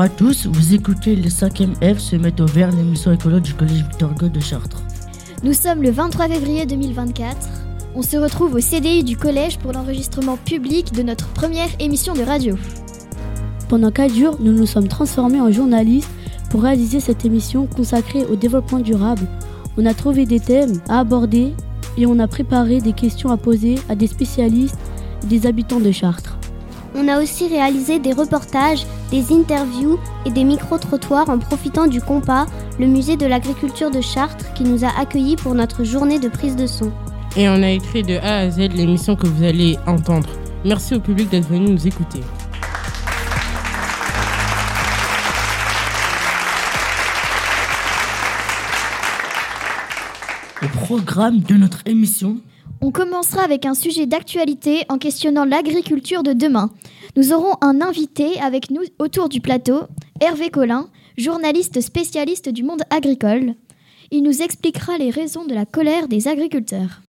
à tous, vous écoutez les 5e F se mettent au vert, l'émission écolo du collège Victor Hugo de Chartres. Nous sommes le 23 février 2024. On se retrouve au CDI du collège pour l'enregistrement public de notre première émission de radio. Pendant 4 jours, nous nous sommes transformés en journalistes pour réaliser cette émission consacrée au développement durable. On a trouvé des thèmes à aborder et on a préparé des questions à poser à des spécialistes et des habitants de Chartres. On a aussi réalisé des reportages, des interviews et des micro-trottoirs en profitant du Compas, le musée de l'agriculture de Chartres qui nous a accueillis pour notre journée de prise de son. Et on a écrit de A à Z l'émission que vous allez entendre. Merci au public d'être venu nous écouter. Au programme de notre émission, On commencera avec un sujet d'actualité en questionnant l'agriculture de demain. Nous aurons un invité avec nous autour du plateau, Hervé Collin, journaliste spécialiste du monde agricole. Il nous expliquera les raisons de la colère des agriculteurs.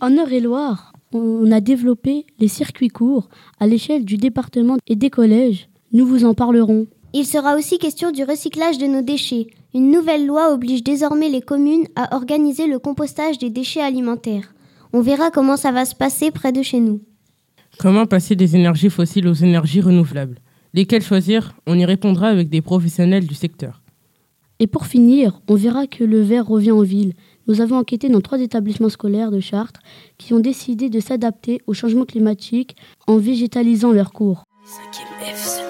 En Eure-et-Loire, on a développé les circuits courts à l'échelle du département et des collèges. Nous vous en parlerons. Il sera aussi question du recyclage de nos déchets. Une nouvelle loi oblige désormais les communes à organiser le compostage des déchets alimentaires. On verra comment ça va se passer près de chez nous. Comment passer des énergies fossiles aux énergies renouvelables? Lesquelles choisir? On y répondra avec des professionnels du secteur. Et pour finir, on verra que le verre revient en ville. Nous avons enquêté dans trois établissements scolaires de Chartres qui ont décidé de s'adapter au changement climatique en végétalisant leurs cours. Les 5e F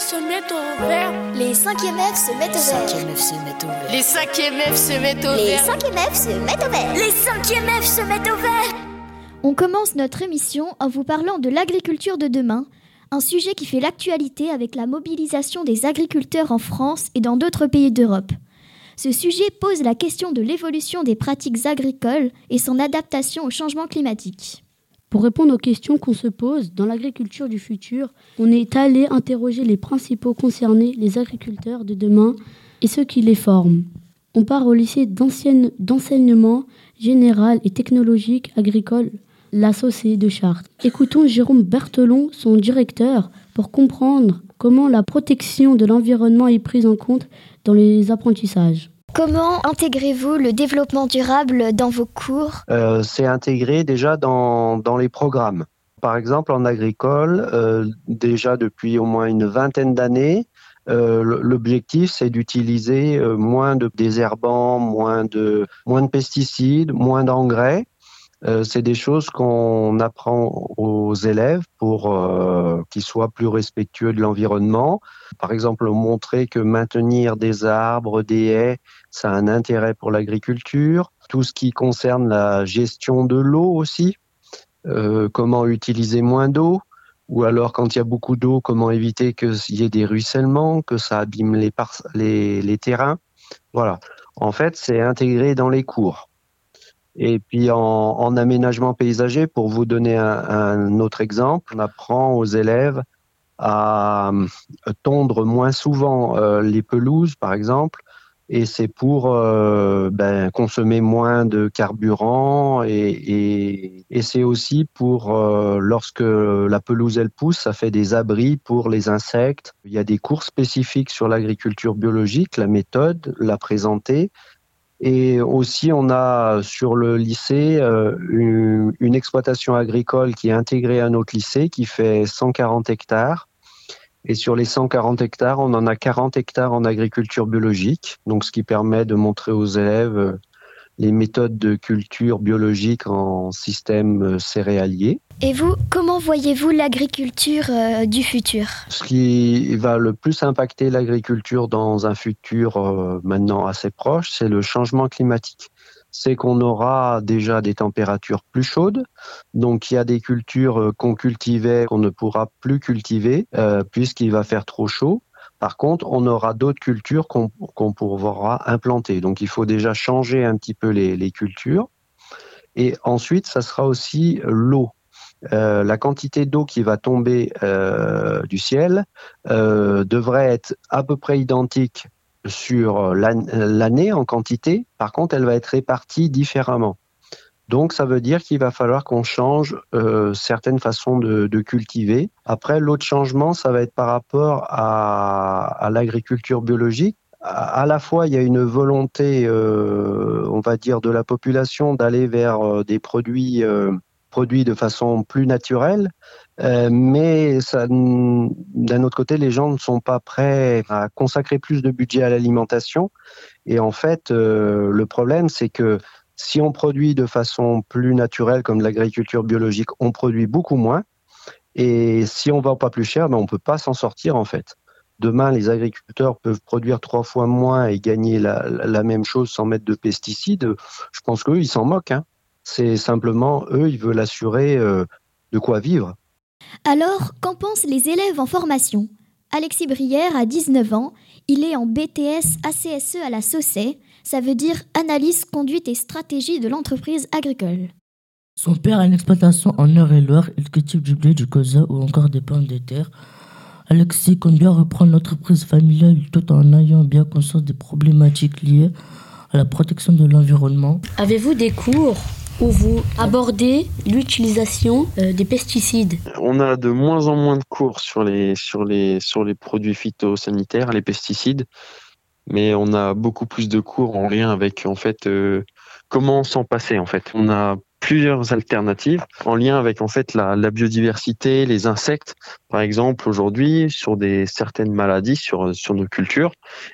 se mettent au vert. Les 5 F se mettent au vert. Les 5e F se mettent au Les vert. 5 F se mettent au vert. Les 5e F se mettent au vert. On commence notre émission en vous parlant de l'agriculture de demain, un sujet qui fait l'actualité avec la mobilisation des agriculteurs en France et dans d'autres pays d'Europe. Ce sujet pose la question de l'évolution des pratiques agricoles et son adaptation au changement climatique. Pour répondre aux questions qu'on se pose dans l'agriculture du futur, on est allé interroger les principaux concernés, les agriculteurs de demain et ceux qui les forment. On part au lycée d'enseignement général et technologique agricole, la de Chartres. Écoutons Jérôme Berthelon, son directeur, pour comprendre comment la protection de l'environnement est prise en compte dans les apprentissages. Comment intégrez-vous le développement durable dans vos cours? Euh, c'est intégré déjà dans, dans les programmes. Par exemple, en agricole, euh, déjà depuis au moins une vingtaine d'années, euh, l'objectif c'est d'utiliser moins de désherbants, moins de, moins de pesticides, moins d'engrais. Euh, c'est des choses qu'on apprend aux élèves pour euh, qu'ils soient plus respectueux de l'environnement. Par exemple, montrer que maintenir des arbres, des haies, ça a un intérêt pour l'agriculture. Tout ce qui concerne la gestion de l'eau aussi, euh, comment utiliser moins d'eau, ou alors quand il y a beaucoup d'eau, comment éviter qu'il y ait des ruissellements, que ça abîme les, les terrains. Voilà. En fait, c'est intégré dans les cours. Et puis en, en aménagement paysager, pour vous donner un, autre exemple, on apprend aux élèves à euh, tondre moins souvent euh, les pelouses, par exemple, et c'est pour euh, ben, consommer moins de carburant et, c'est aussi pour lorsque la pelouse elle pousse, ça fait des abris pour les insectes. Il y a des cours spécifiques sur l'agriculture biologique, la méthode, la présenter. Et aussi, on a sur le lycée euh, une, une exploitation agricole qui est intégrée à notre lycée qui fait 140 hectares. Et sur les 140 hectares, on en a 40 hectares en agriculture biologique, donc ce qui permet de montrer aux élèves euh, les méthodes de culture biologique en système euh, céréalier. Et vous, comment voyez-vous l'agriculture euh, du futur? Ce qui va le plus impacter l'agriculture dans un futur euh, maintenant assez proche, c'est le changement climatique. C'est qu'on aura déjà des températures plus chaudes, donc il y a des cultures qu'on cultivait qu'on ne pourra plus cultiver euh, puisqu'il va faire trop chaud. Par contre, on aura d'autres cultures qu'on pourra implanter. Donc il faut déjà changer un petit peu les, les cultures. Et ensuite, ça sera aussi l'eau. Euh, la quantité d'eau qui va tomber euh, du ciel euh, devrait être à peu près identique sur l'année en quantité. Par contre, elle va être répartie différemment. Donc, ça veut dire qu'il va falloir qu'on change euh, certaines façons de, cultiver. Après, l'autre changement, ça va être par rapport à, l'agriculture biologique. À, la fois, il y a une volonté, euh, on va dire, de la population d'aller vers euh, des produits produits de façon plus naturelle, mais d'un autre côté, les gens ne sont pas prêts à consacrer plus de budget à l'alimentation. Et en fait, le problème, c'est que si on produit de façon plus naturelle, comme l'agriculture biologique, on produit beaucoup moins. Et si on ne vend pas plus cher, ben on ne peut pas s'en sortir en fait. Demain, les agriculteurs peuvent produire trois fois moins et gagner la, même chose sans mettre de pesticides. Je pense qu'eux, ils s'en moquent. Hein. C'est simplement, eux, ils veulent assurer euh, de quoi vivre. Alors, qu'en pensent les élèves en formation? Alexis Brière a 19 ans. Il est en BTS ACSE à la Saucet ça veut dire analyse, conduite et stratégie de l'entreprise agricole. Son père a une exploitation en Eure-et-Loire, il cultive du blé, du colza ou encore des pommes de terre. Alexis compte bien reprendre l'entreprise familiale tout en ayant bien conscience des problématiques liées à la protection de l'environnement. Avez-vous des cours où vous abordez l'utilisation euh, des pesticides? On a de moins en moins de cours sur les, sur les, sur les produits phytosanitaires, les pesticides mais on a beaucoup plus de cours en lien avec en fait euh, comment s'en passer en fait. On a plusieurs alternatives en lien avec en fait la, la biodiversité, les insectes. Par exemple, aujourd'hui, sur des certaines maladies sur sur nos cultures,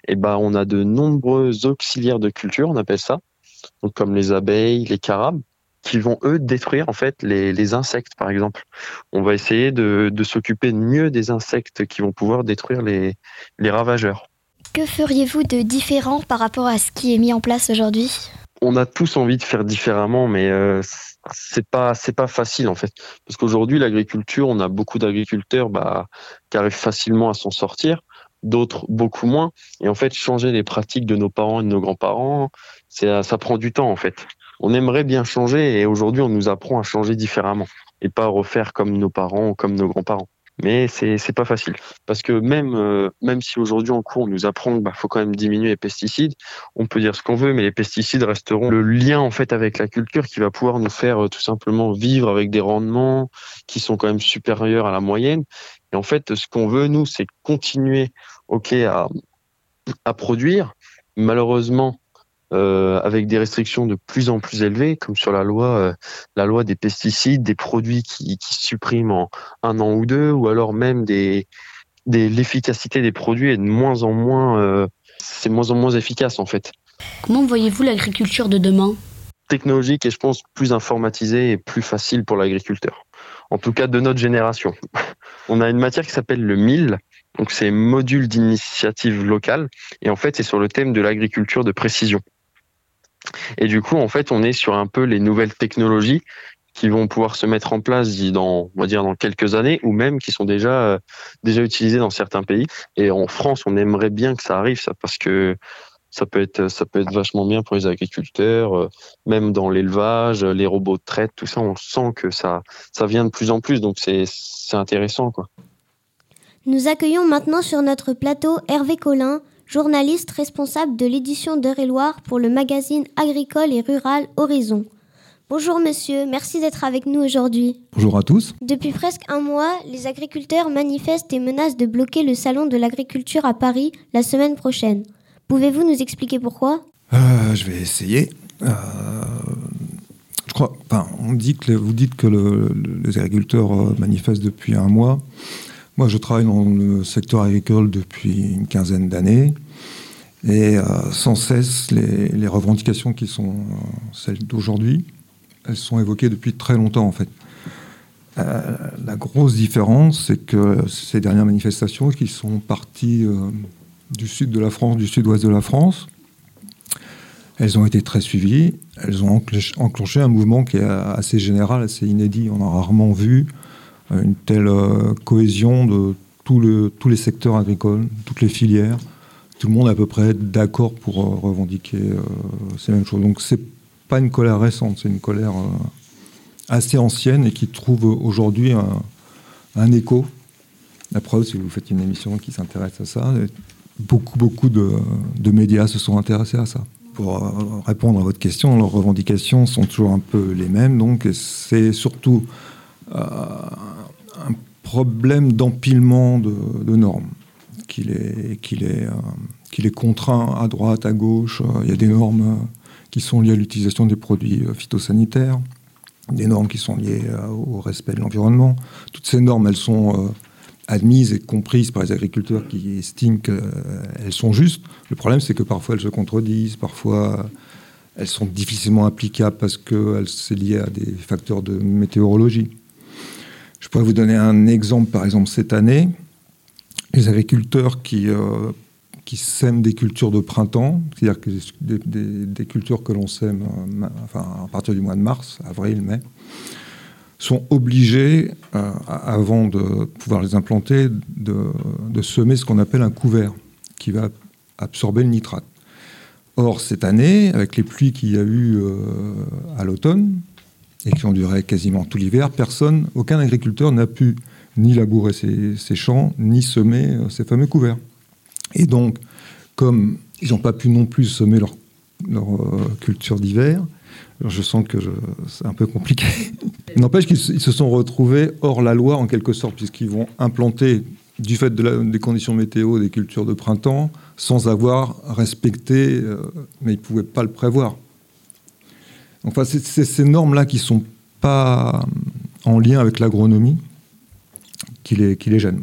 et eh ben on a de nombreux auxiliaires de culture, on appelle ça, donc comme les abeilles, les carabes qui vont eux détruire en fait les, les insectes par exemple. On va essayer de, de s'occuper mieux des insectes qui vont pouvoir détruire les, les ravageurs. Que feriez-vous de différent par rapport à ce qui est mis en place aujourd'hui? On a tous envie de faire différemment, mais euh, c'est pas facile en fait, parce qu'aujourd'hui l'agriculture, on a beaucoup d'agriculteurs bah, qui arrivent facilement à s'en sortir, d'autres beaucoup moins, et en fait changer les pratiques de nos parents et de nos grands-parents, c'est ça prend du temps en fait. On aimerait bien changer et aujourd'hui on nous apprend à changer différemment et pas refaire comme nos parents ou comme nos grands-parents mais c'est pas facile parce que même euh, même si aujourd'hui en cours on nous apprend qu'il bah, faut quand même diminuer les pesticides, on peut dire ce qu'on veut, mais les pesticides resteront le lien en fait avec la culture qui va pouvoir nous faire euh, tout simplement vivre avec des rendements qui sont quand même supérieurs à la moyenne. Et en fait, ce qu'on veut nous, c'est continuer, ok, à à produire. Malheureusement, euh, avec des restrictions de plus en plus élevées, comme sur la loi, euh, la loi des pesticides, des produits qui, qui suppriment en un an ou deux, ou alors même des, des l'efficacité des produits est de moins en moins, euh, c'est moins en moins efficace en fait. Comment voyez-vous l'agriculture de demain? Technologique et je pense plus informatisée et plus facile pour l'agriculteur. En tout cas de notre génération. On a une matière qui s'appelle le MIL, donc c'est module d'initiative locale, et en fait c'est sur le thème de l'agriculture de précision. Et du coup, en fait, on est sur un peu les nouvelles technologies qui vont pouvoir se mettre en place dans, on va dire, dans quelques années, ou même qui sont déjà euh, déjà utilisées dans certains pays. Et en France, on aimerait bien que ça arrive, ça, parce que ça peut être ça peut être vachement bien pour les agriculteurs, euh, même dans l'élevage, les robots de traite, tout ça, on sent que ça ça vient de plus en plus, donc c'est c'est intéressant, quoi. Nous accueillons maintenant sur notre plateau Hervé Collin, journaliste responsable de l'édition d'Eure-et-Loire pour le magazine agricole et rural Horizon. Bonjour monsieur, merci d'être avec nous aujourd'hui. Bonjour à tous. Depuis presque un mois, les agriculteurs manifestent et menacent de bloquer le salon de l'agriculture à Paris la semaine prochaine. Pouvez-vous nous expliquer pourquoi? Euh, Je vais essayer. Euh, je crois, enfin, on dit que vous dites que les agriculteurs euh, manifestent depuis un mois. Moi, je travaille dans le secteur agricole depuis une quinzaine d'années. Et euh, sans cesse, les, revendications qui sont euh, celles d'aujourd'hui, elles sont évoquées depuis très longtemps, en fait. Euh, la grosse différence, c'est que ces dernières manifestations qui sont parties du sud de la France, du sud-ouest de la France, elles ont été très suivies. Elles ont enclenché un mouvement qui est assez général, assez inédit. On a rarement vu une telle euh, cohésion de tous les secteurs agricoles, toutes les filières. Tout le monde à peu près d'accord pour euh, revendiquer euh, ces mêmes choses. Donc c'est pas une colère récente, c'est une colère assez ancienne et qui trouve aujourd'hui un, écho. La preuve, si vous faites une émission qui s'intéresse à ça, beaucoup, beaucoup de, médias se sont intéressés à ça. Pour répondre à votre question, leurs revendications sont toujours un peu les mêmes, donc c'est surtout problème d'empilement de, normes qu'il est, qu'il est, qu'il est contraint à droite, à gauche. Il y a des normes qui sont liées à l'utilisation des produits phytosanitaires, des normes qui sont liées au respect de l'environnement. Toutes ces normes, elles sont admises et comprises par les agriculteurs qui estiment qu'elles sont justes. Le problème, c'est que parfois elles se contredisent, parfois elles sont difficilement applicables parce que c'est lié à des facteurs de météorologie. Je pourrais vous donner un exemple, par exemple cette année, les agriculteurs qui, euh, qui sèment des cultures de printemps, c'est-à-dire des, cultures que l'on sème euh, à partir du mois de mars, avril, mai, sont obligés, euh, avant de pouvoir les implanter, de, semer ce qu'on appelle un couvert, qui va absorber le nitrate. Or, cette année, avec les pluies qu'il y a eu à l'automne, et qui ont duré quasiment tout l'hiver, personne, aucun agriculteur n'a pu ni labourer ses, champs, ni semer euh, ces fameux couverts. Et donc, comme ils n'ont pas pu non plus semer leur, leur culture d'hiver, je sens que c'est un peu compliqué. N'empêche qu'ils se sont retrouvés hors la loi en quelque sorte, puisqu'ils vont implanter, du fait des conditions météo, des cultures de printemps, sans avoir respecté, euh, mais ils ne pouvaient pas le prévoir. Enfin, c'est ces normes-là qui ne sont pas en lien avec l'agronomie qui les, gênent.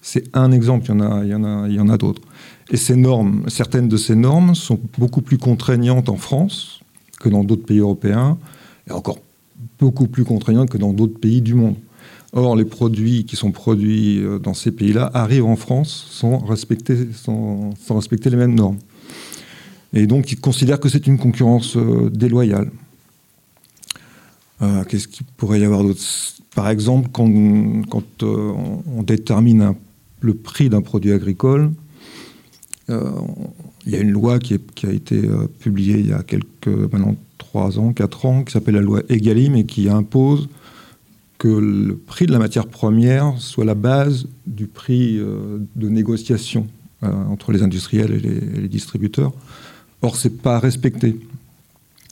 C'est un exemple, il y en a d'autres. Et ces normes, certaines de ces normes sont beaucoup plus contraignantes en France que dans d'autres pays européens, et encore beaucoup plus contraignantes que dans d'autres pays du monde. Or, les produits qui sont produits euh, dans ces pays-là arrivent en France sans respecter, sans, respecter les mêmes normes. Et donc, ils considèrent que c'est une concurrence euh, déloyale. Euh, qu'est-ce qu'il pourrait y avoir d'autre Par exemple, quand, quand on, détermine le prix d'un produit agricole, il y a une loi qui, a été euh, publiée il y a quelques, maintenant 3 ans, 4 ans, qui s'appelle la loi Egalim et qui impose que le prix de la matière première soit la base du prix euh, de négociation euh, entre les industriels et les, distributeurs. Or, ce n'est pas respecté.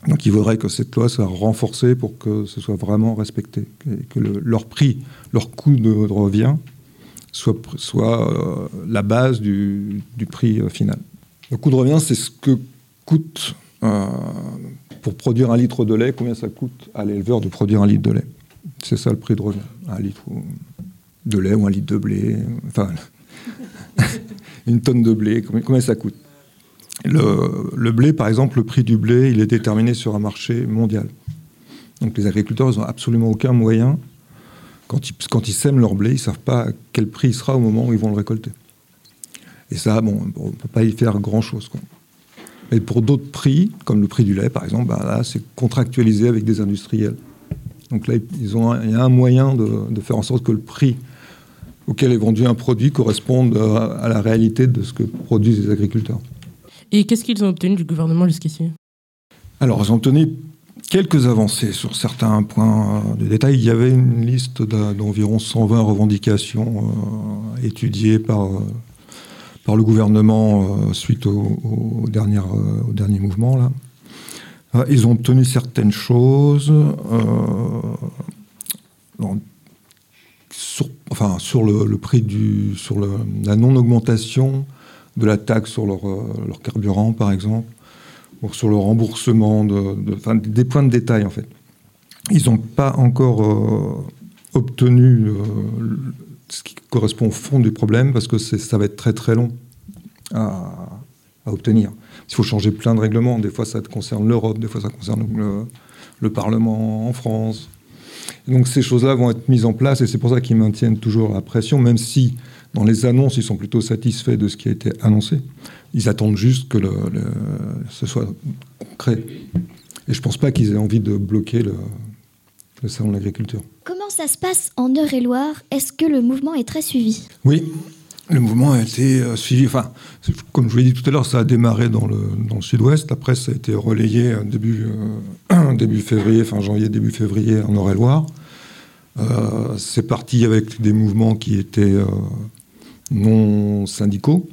Donc, il faudrait que cette loi soit renforcée pour que ce soit vraiment respecté, et que leur prix, leur coût de revient soit, soit la base du prix final. Le coût de revient, c'est ce que coûte euh, pour produire un litre de lait, combien ça coûte à l'éleveur de produire un litre de lait. C'est ça le prix de revient. Un litre de lait ou un litre de blé, enfin, une tonne de blé, combien, ça coûte. Le, blé, par exemple, le prix du blé, il est déterminé sur un marché mondial. Donc les agriculteurs, ils n'ont absolument aucun moyen, quand ils, sèment leur blé, ils ne savent pas quel prix il sera au moment où ils vont le récolter. Et ça, bon, on ne peut pas y faire grand-chose. Mais pour d'autres prix, comme le prix du lait, par exemple, bah, là, c'est contractualisé avec des industriels. Donc là, ils ont il y a un moyen de, faire en sorte que le prix auquel est vendu un produit corresponde à, la réalité de ce que produisent les agriculteurs. Et qu'est-ce qu'ils ont obtenu du gouvernement jusqu'ici? Alors, ils ont obtenu quelques avancées sur certains points de détail. Il y avait une liste d'environ 120 revendications euh, étudiées par euh, par le gouvernement euh, suite au, dernier, euh, mouvement. Là. Euh, ils ont obtenu certaines choses. sur, enfin, sur le, prix du, sur la non-augmentation de la taxe sur leur, leur, carburant, par exemple, ou sur le remboursement de, des points de détail, en fait. Ils n'ont pas encore obtenu ce qui correspond au fond du problème, parce que ça va être très très long à, obtenir. Il faut changer plein de règlements. Des fois, ça concerne l'Europe, des fois, ça concerne le, Parlement en France. donc, ces choses-là vont être mises en place, et c'est pour ça qu'ils maintiennent toujours la pression, même si dans les annonces, ils sont plutôt satisfaits de ce qui a été annoncé. Ils attendent juste que le, ce soit concret. Et je ne pense pas qu'ils aient envie de bloquer le, le salon de l'agriculture. Comment ça se passe en Eure-et-Loire? Est-ce que le mouvement est très suivi? Oui, le mouvement a été euh, suivi. Enfin, comme je vous l'ai dit tout à l'heure, ça a démarré dans le, dans le sud-ouest. Après, ça a été relayé début, euh, début février, fin janvier, début février en Eure-et-Loire. Euh, c'est parti avec des mouvements qui étaient non syndicaux.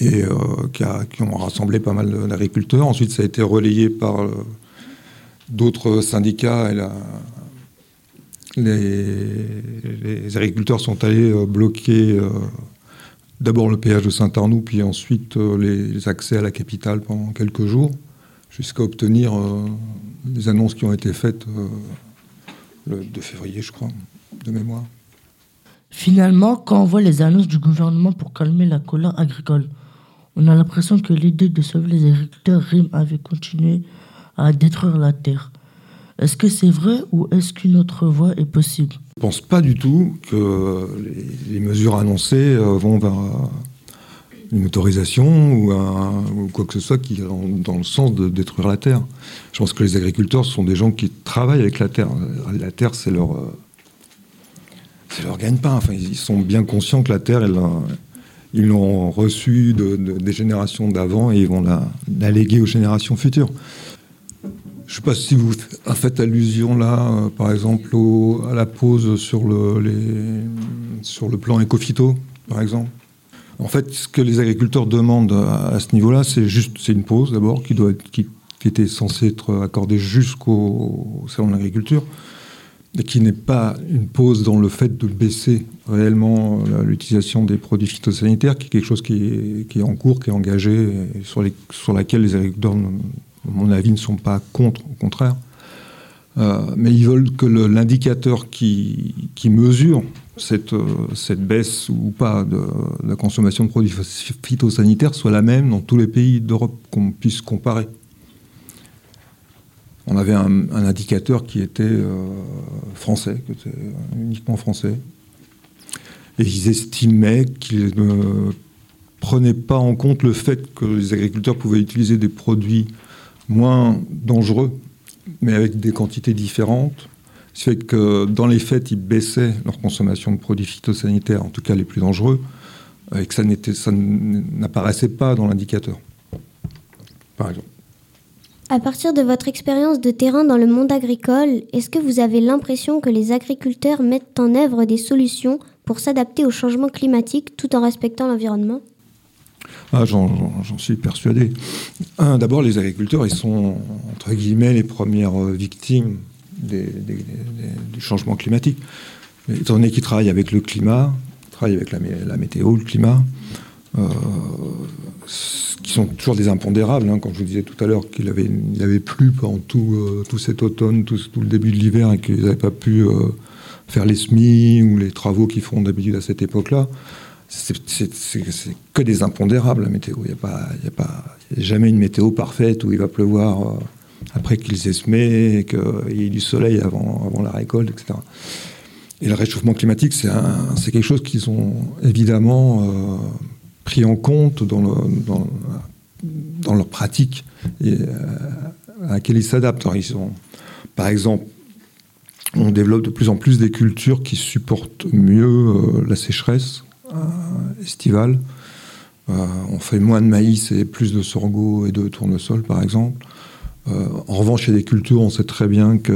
et qui, ont rassemblé pas mal d'agriculteurs. Ensuite, ça a été relayé par d'autres syndicats et les, agriculteurs sont allés bloquer d'abord le péage de Saint-Arnoux, puis ensuite les accès à la capitale pendant quelques jours, jusqu'à obtenir les annonces qui ont été faites le 2 février, je crois, de mémoire. Finalement, quand on voit les annonces du gouvernement pour calmer la colère agricole, on a l'impression que l'idée de sauver les agriculteurs rime avec continuer à détruire la terre. Est-ce que c'est vrai ou est-ce qu'une autre voie est possible? Je ne pense pas du tout que les, mesures annoncées euh, vont vers une autorisation ou, quoi que ce soit qui dans le sens de détruire la terre. Je pense que les agriculteurs sont des gens qui travaillent avec la terre. La terre, c'est leur, euh, c'est leur gagne-pain. Enfin, ils sont bien conscients que la terre, ils l'ont reçue de, des générations d'avant et ils vont la, léguer aux générations futures. Je ne sais pas si vous faites allusion là, euh, par exemple, à la pause sur le, plan écophyto, par exemple. En fait, ce que les agriculteurs demandent à, ce niveau-là, c'est juste, c'est une pause d'abord qui qui, était censée être accordée jusqu'au salon de l'agriculture, qui n'est pas une pause dans le fait de baisser réellement l'utilisation des produits phytosanitaires, qui est quelque chose qui est, en cours, qui est engagé, et sur, laquelle les agriculteurs, à mon avis, ne sont pas contre, au contraire. Euh, mais ils veulent que l'indicateur qui, mesure euh, cette baisse ou pas de, la consommation de produits phytosanitaires soit la même dans tous les pays d'Europe, qu'on puisse comparer. On avait un, indicateur qui était euh, français, uniquement français. Et ils estimaient qu'ils ne prenaient pas en compte le fait que les agriculteurs pouvaient utiliser des produits moins dangereux, mais avec des quantités différentes, ce fait que dans les faits, ils baissaient leur consommation de produits phytosanitaires, en tout cas les plus dangereux, et que ça n'apparaissait pas dans l'indicateur, par exemple. À partir de votre expérience de terrain dans le monde agricole, est-ce que vous avez l'impression que les agriculteurs mettent en œuvre des solutions pour s'adapter au changement climatique tout en respectant l'environnement? Ah, J'en suis persuadé. D'abord, les agriculteurs, ils sont, entre guillemets, les premières victimes du changement climatique. étant donné qu'ils travaillent avec le climat, travaillent avec la, météo, le climat, qui sont toujours des impondérables. Hein, comme je vous disais tout à l'heure qu'il avait, il avait plu pendant tout, euh, tout cet automne, tout, le début de l'hiver, et qu'ils n'avaient pas pu euh, faire les semis ou les travaux qu'ils font d'habitude à cette époque-là. C'est que des impondérables, la météo. Il n'y a, a, jamais une météo parfaite où il va pleuvoir après qu'ils aient semé, qu'il y ait du soleil avant, avant la récolte, etc. Et le réchauffement climatique, c'est quelque chose qu'ils ont évidemment euh, pris en compte dans, dans, dans leur pratique et euh, à laquelle ils s'adaptent. Ils par exemple, on développe de plus en plus des cultures qui supportent mieux euh, la sécheresse estivale. on fait moins de maïs et plus de sorgho et de tournesol, par exemple. Euh, en revanche, il y a des cultures, on sait très bien qu'elles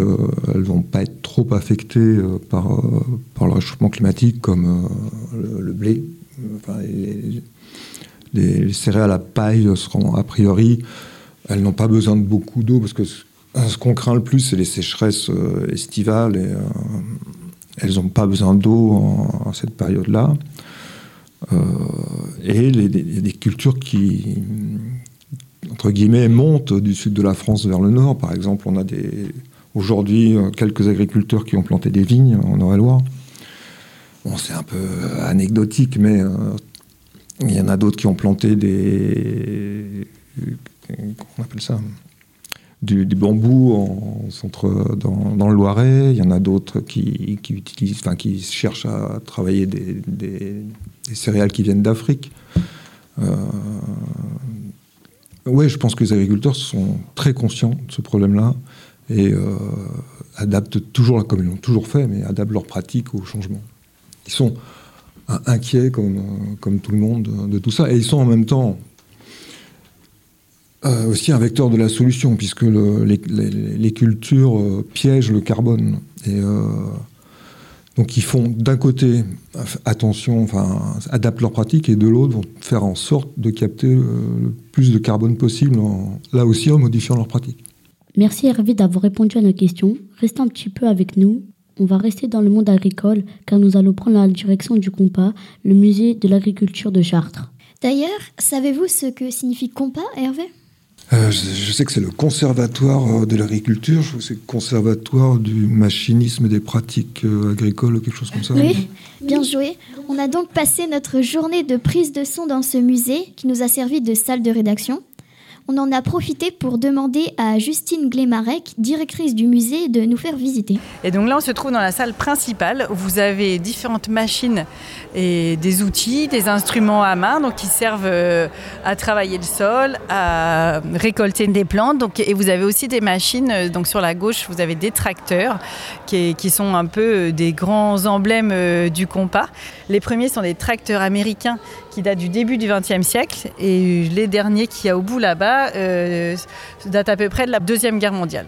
ne vont pas être trop affectées euh, par, euh, par le réchauffement climatique, comme le, blé. Céréales à paille seront a priori, elles n'ont pas besoin de beaucoup d'eau, parce que ce qu'on craint le plus, c'est les sécheresses estivales, et elles n'ont pas besoin d'eau en, cette période-là. et il y a des cultures qui, entre guillemets, monte du sud de la France vers le nord. Par exemple, on a aujourd'hui euh, quelques agriculteurs qui ont planté des vignes en Eure-et-Loire. Bon, c'est un peu anecdotique, mais euh, il y en a d'autres qui ont planté des. Comment on appelle ça? Du, bambou en centre, dans, le Loiret. Il y en a d'autres qui, utilisent, enfin, qui cherchent à travailler des, des céréales qui viennent d'Afrique. Euh, oui, je pense que les agriculteurs sont très conscients de ce problème-là et euh, adaptent toujours, comme ils l'ont toujours fait, mais adaptent leurs pratiques au changement. Ils sont inquiets, comme, comme tout le monde, de tout ça, et ils sont en même temps euh, aussi un vecteur de la solution, puisque les, cultures euh, piègent le carbone. Et Donc ils font d'un côté attention, enfin adaptent leurs pratiques et de l'autre vont faire en sorte de capter le plus de carbone possible, là aussi en modifiant leurs pratiques. Merci Hervé d'avoir répondu à nos questions. Restez un petit peu avec nous. On va rester dans le monde agricole car nous allons prendre la direction du COMPA, le musée de l'agriculture de Chartres. D'ailleurs, savez-vous ce que signifie COMPA, Hervé? Euh, je, sais que c'est le conservatoire euh, de l'agriculture, je que c'est le conservatoire du machinisme et des pratiques euh, agricoles ou quelque chose comme ça. Oui, bien joué. On a donc passé notre journée de prise de son dans ce musée qui nous a servi de salle de rédaction on en a profité pour demander à Justine Glémarec, directrice du musée, de nous faire visiter. Et donc là, on se trouve dans la salle principale où vous avez différentes machines et des outils, des instruments à main donc qui servent euh, à travailler le sol, à récolter des plantes. Et vous avez aussi des machines. Euh, donc sur la gauche, vous avez des tracteurs qui, qui sont un peu euh, des grands emblèmes du compas. Les premiers sont des tracteurs américains qui datent du début du XXe siècle et les derniers qu'il y a au bout là-bas euh, datent à peu près de la Deuxième Guerre mondiale.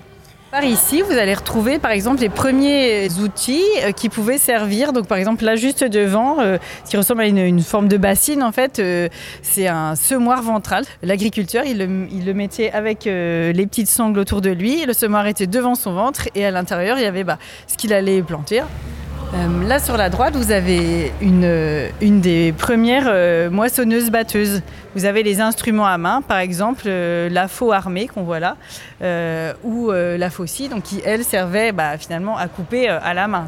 Par ici, vous allez retrouver par exemple les premiers outils euh, qui pouvaient servir. Donc par exemple là juste devant, euh, ce qui ressemble à une, forme de bassine en fait, c'est un semoir ventral. L'agriculteur, il le, mettait avec les petites sangles autour de lui. Le semoir était devant son ventre et à l'intérieur, il y avait bah, ce qu'il allait planter. Euh, là sur la droite, vous avez une, une des premières euh, moissonneuses batteuses. Vous avez les instruments à main, par exemple euh, la faux armée qu'on voit là, ou la faucille, donc qui elle servait bah, finalement à couper à la main.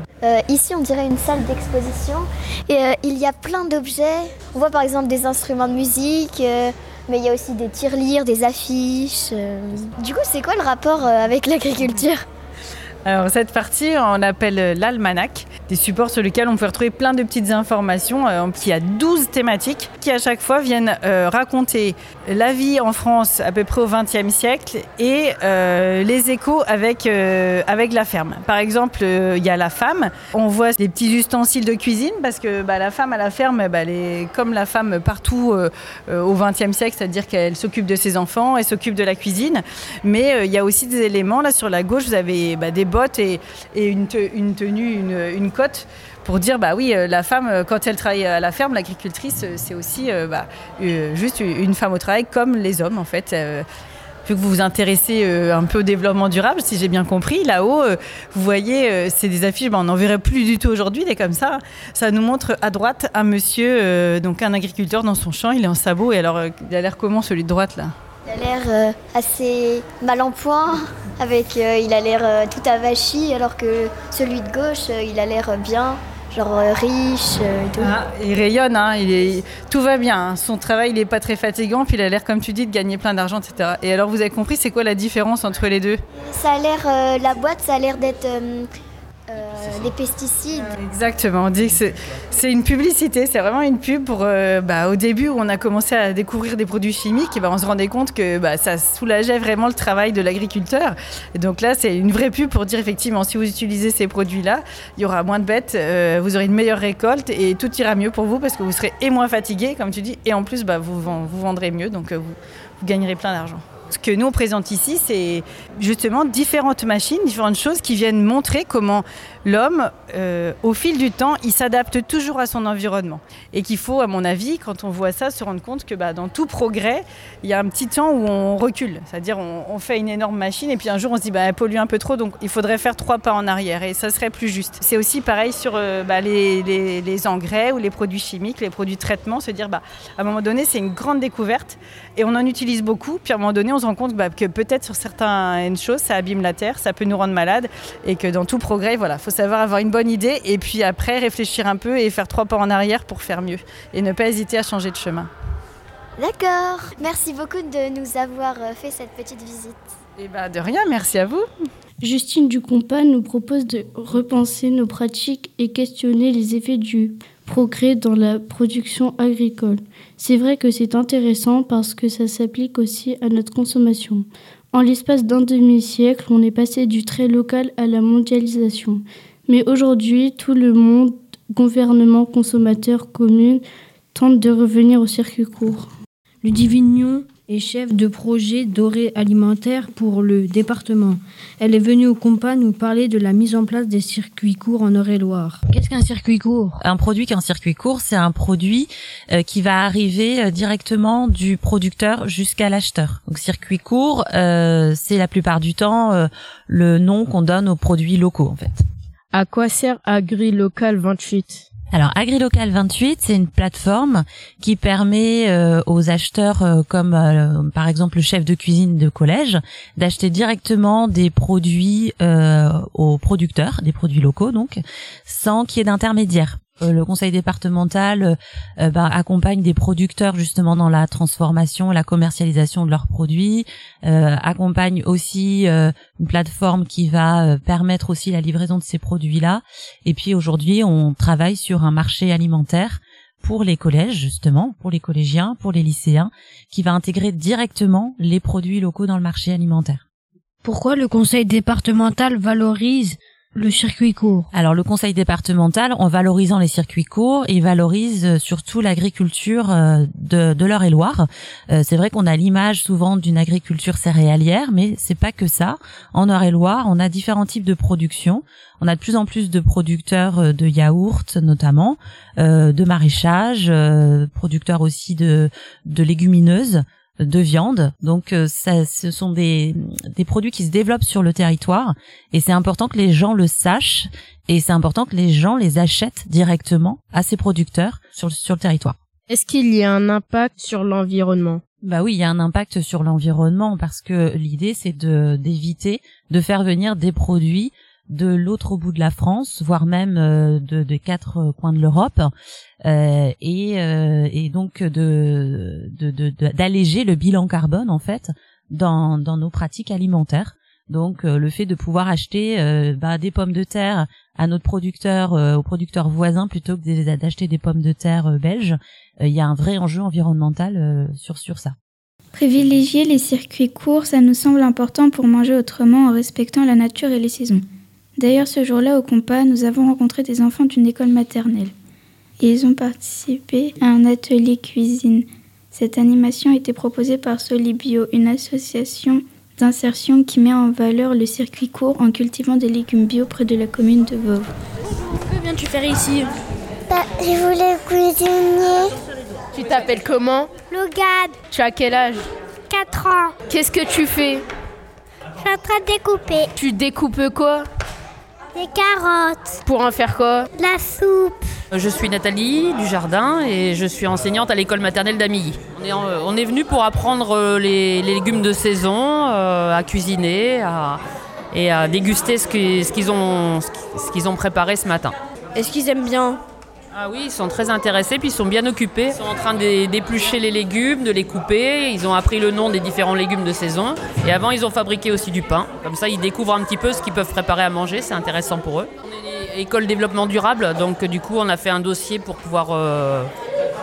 ici, on dirait une salle d'exposition et il y a plein d'objets. On voit par exemple des instruments de musique. mais il y a aussi des tirelires, des affiches. Du coup, c'est quoi le rapport avec l'agriculture? Alors cette partie, on appelle l'almanach, des supports sur lesquels on peut retrouver plein de petites informations. Euh, il y a 12 thématiques qui à chaque fois viennent euh, raconter la vie en France à peu près au XXe siècle et euh, les échos avec, avec la ferme. Par exemple, il y a la femme. On voit des petits ustensiles de cuisine parce que bah, la femme à la ferme, bah, elle est comme la femme partout au XXe siècle, c'est-à-dire qu'elle s'occupe de ses enfants, elle s'occupe de la cuisine. Mais il y a aussi des éléments. Là sur la gauche, vous avez bah, des bottes et, une, tenue, une, cote pour dire bah oui euh, la femme euh, quand elle travaille à la ferme l'agricultrice euh, c'est aussi bah, juste une femme au travail comme les hommes en fait vu que vous vous intéressez un peu au développement durable, si j'ai bien compris, là-haut, vous voyez, c'est des affiches, bah, on n'en verrait plus du tout aujourd'hui, des comme ça. Ça nous montre à droite un monsieur, donc un agriculteur dans son champ, il est en sabot, et alors il a l'air comment celui de droite là? Il a l'air euh, assez mal en point, avec, euh, il a l'air euh, tout avachi, alors que celui de gauche, il a l'air bien, genre riche et tout. Ah, il rayonne, hein, il est, tout va bien. Hein. Son travail, il n'est pas très fatigant, puis il a l'air, comme tu dis, de gagner plein d'argent, etc. Et alors, vous avez compris, c'est quoi la différence entre les deux? Ça a l'air, la boîte, ça a l'air d'être des pesticides. Exactement, on dit que c'est une publicité, c'est vraiment une pub pour, euh, bah, au début où on a commencé à découvrir des produits chimiques, bah, on se rendait compte que bah, ça soulageait vraiment le travail de l'agriculteur. Donc là, c'est une vraie pub pour dire effectivement, si vous utilisez ces produits-là, il y aura moins de bêtes, euh, vous aurez une meilleure récolte et tout ira mieux pour vous parce que vous serez et moins fatigué, comme tu dis, et en plus, bah, vous, vendrez mieux, donc euh, vous gagnerez plein d'argent. Que nous on présente ici, c'est justement différentes machines, différentes choses qui viennent montrer comment l'homme, euh, au fil du temps, il s'adapte toujours à son environnement. Et qu'il faut, à mon avis, quand on voit ça, se rendre compte que bah, dans tout progrès, il y a un petit temps où on recule. C'est-à-dire on, fait une énorme machine et puis un jour on se dit bah, elle pollue un peu trop, donc il faudrait faire trois pas en arrière et ça serait plus juste. C'est aussi pareil sur euh, bah, les, les, engrais ou les produits chimiques, les produits de traitement, se dire bah, à un moment donné c'est une grande découverte et on en utilise beaucoup, puis à un moment donné on se rend compte bah, que peut-être sur certaines choses ça abîme la terre, ça peut nous rendre malades et que dans tout progrès, voilà, faut savoir avoir une bonne idée et puis après réfléchir un peu et faire trois pas en arrière pour faire mieux et ne pas hésiter à changer de chemin. D'accord. Merci beaucoup de nous avoir euh, fait cette petite visite. Et eh ben, de rien, merci à vous. Justine Ducompas nous propose de repenser nos pratiques et questionner les effets du progrès dans la production agricole. C'est vrai que c'est intéressant parce que ça s'applique aussi à notre consommation. En l'espace d'un demi-siècle, on est passé du trait local à la mondialisation. Mais aujourd'hui, tout le monde, gouvernement, consommateur, commune, tente de revenir au circuit court. Ludivine est chef de projet doré alimentaire pour le département. Elle est venue au compas nous parler de la mise en place des circuits courts en Eure-et-Loire. Qu'est-ce qu'un circuit court? Un produit qui est un circuit court, c'est un produit euh, qui va arriver euh, directement du producteur jusqu'à l'acheteur. Donc circuit court, euh, c'est la plupart du temps le nom qu'on donne aux produits locaux en fait. À quoi sert AgriLocal 28 alors AgriLocal 28, c'est une plateforme qui permet euh, aux acheteurs euh, comme euh, par exemple le chef de cuisine de collège d'acheter directement des produits aux producteurs, des produits locaux donc, sans qu'il y ait d'intermédiaire. Euh, le conseil départemental euh, bah, accompagne des producteurs justement dans la transformation, la commercialisation de leurs produits, euh, accompagne aussi une plateforme qui va permettre aussi la livraison de ces produits-là. Et puis aujourd'hui, on travaille sur un marché alimentaire pour les collèges justement, pour les collégiens, pour les lycéens, qui va intégrer directement les produits locaux dans le marché alimentaire. Pourquoi le conseil départemental valorise le circuit court. Alors le conseil départemental, en valorisant les circuits courts, il valorise euh, surtout l'agriculture euh, de, de l'Eure-et-Loire. Euh, c'est vrai qu'on a l'image souvent d'une agriculture céréalière, mais c'est pas que ça. En Eure-et-Loire, on a différents types de production. On a de plus en plus de producteurs de yaourts notamment, de maraîchage, producteurs aussi de, de légumineuses de viande. Donc euh, ça, ce sont des, des produits qui se développent sur le territoire et c'est important que les gens le sachent et c'est important que les gens les achètent directement à ces producteurs sur, sur le territoire. Est-ce qu'il y a un impact sur l'environnement? Bah oui, il y a un impact sur l'environnement parce que l'idée c'est de d'éviter de faire venir des produits de l'autre bout de la France, voire même euh, de, de quatre coins de l'Europe, euh, et, euh, et donc de d'alléger le bilan carbone en fait dans, dans nos pratiques alimentaires. Donc le fait de pouvoir acheter bah, des pommes de terre à notre producteur, aux producteurs voisins plutôt que d'acheter des pommes de terre belges, il y a un vrai enjeu environnemental sur sur ça. Privilégier les circuits courts, ça nous semble important pour manger autrement en respectant la nature et les saisons. D'ailleurs, ce jour-là, au compas, nous avons rencontré des enfants d'une école maternelle. Ils ont participé à un atelier cuisine. Cette animation a été proposée par Solibio, une association d'insertion qui met en valeur le circuit court en cultivant des légumes bio près de la commune de Vauve. Que viens-tu faire ici? Bah, Je voulais cuisiner. Tu t'appelles comment? Logade. Tu as quel âge? 4 ans. Qu'est-ce que tu fais? Je suis en train de découper. Tu découpes quoi? Des carottes. Pour en faire quoi La soupe. Je suis Nathalie du Jardin et je suis enseignante à l'école maternelle d'Amilly. On est, on est venu pour apprendre euh, les, légumes de saison, euh, à cuisiner et à déguster ce qu'ils ont, ce qu'ils ont préparé ce matin. Est-ce qu'ils aiment bien ah oui, ils sont très intéressés, puis ils sont bien occupés. Ils sont en train d'éplucher les légumes, de les couper. Ils ont appris le nom des différents légumes de saison. Et avant, ils ont fabriqué aussi du pain. Comme ça, ils découvrent un petit peu ce qu'ils peuvent préparer à manger. C'est intéressant pour eux. On est école développement durable, donc du coup, on a fait un dossier pour pouvoir, euh,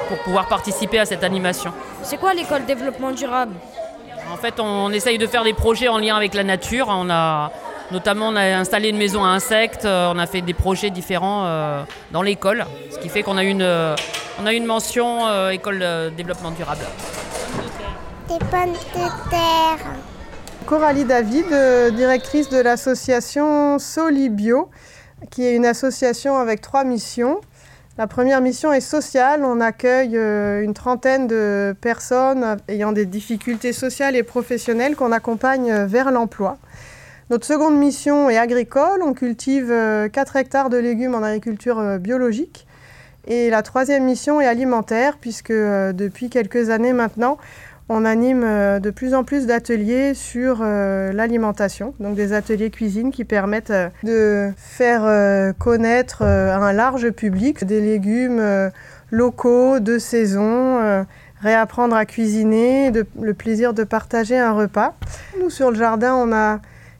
pour pouvoir participer à cette animation. C'est quoi l'école développement durable? En fait, on essaye de faire des projets en lien avec la nature. On a Notamment, on a installé une maison à insectes, euh, on a fait des projets différents euh, dans l'école, ce qui fait qu'on a une, euh, on a une mention école de développement durable. Des pommes de terre. Coralie David, directrice de l'association Solibio, qui est une association avec trois missions. La première mission est sociale. On accueille une trentaine de personnes ayant des difficultés sociales et professionnelles qu'on accompagne vers l'emploi. Notre seconde mission est agricole. On cultive 4 euh, hectares de légumes en agriculture euh, biologique. Et la troisième mission est alimentaire, puisque euh, depuis quelques années maintenant, on anime de plus en plus d'ateliers sur l'alimentation, donc des ateliers cuisine qui permettent de faire connaître à un large public des légumes locaux, de saison, réapprendre à cuisiner, le plaisir de partager un repas. Nous, sur le jardin, on a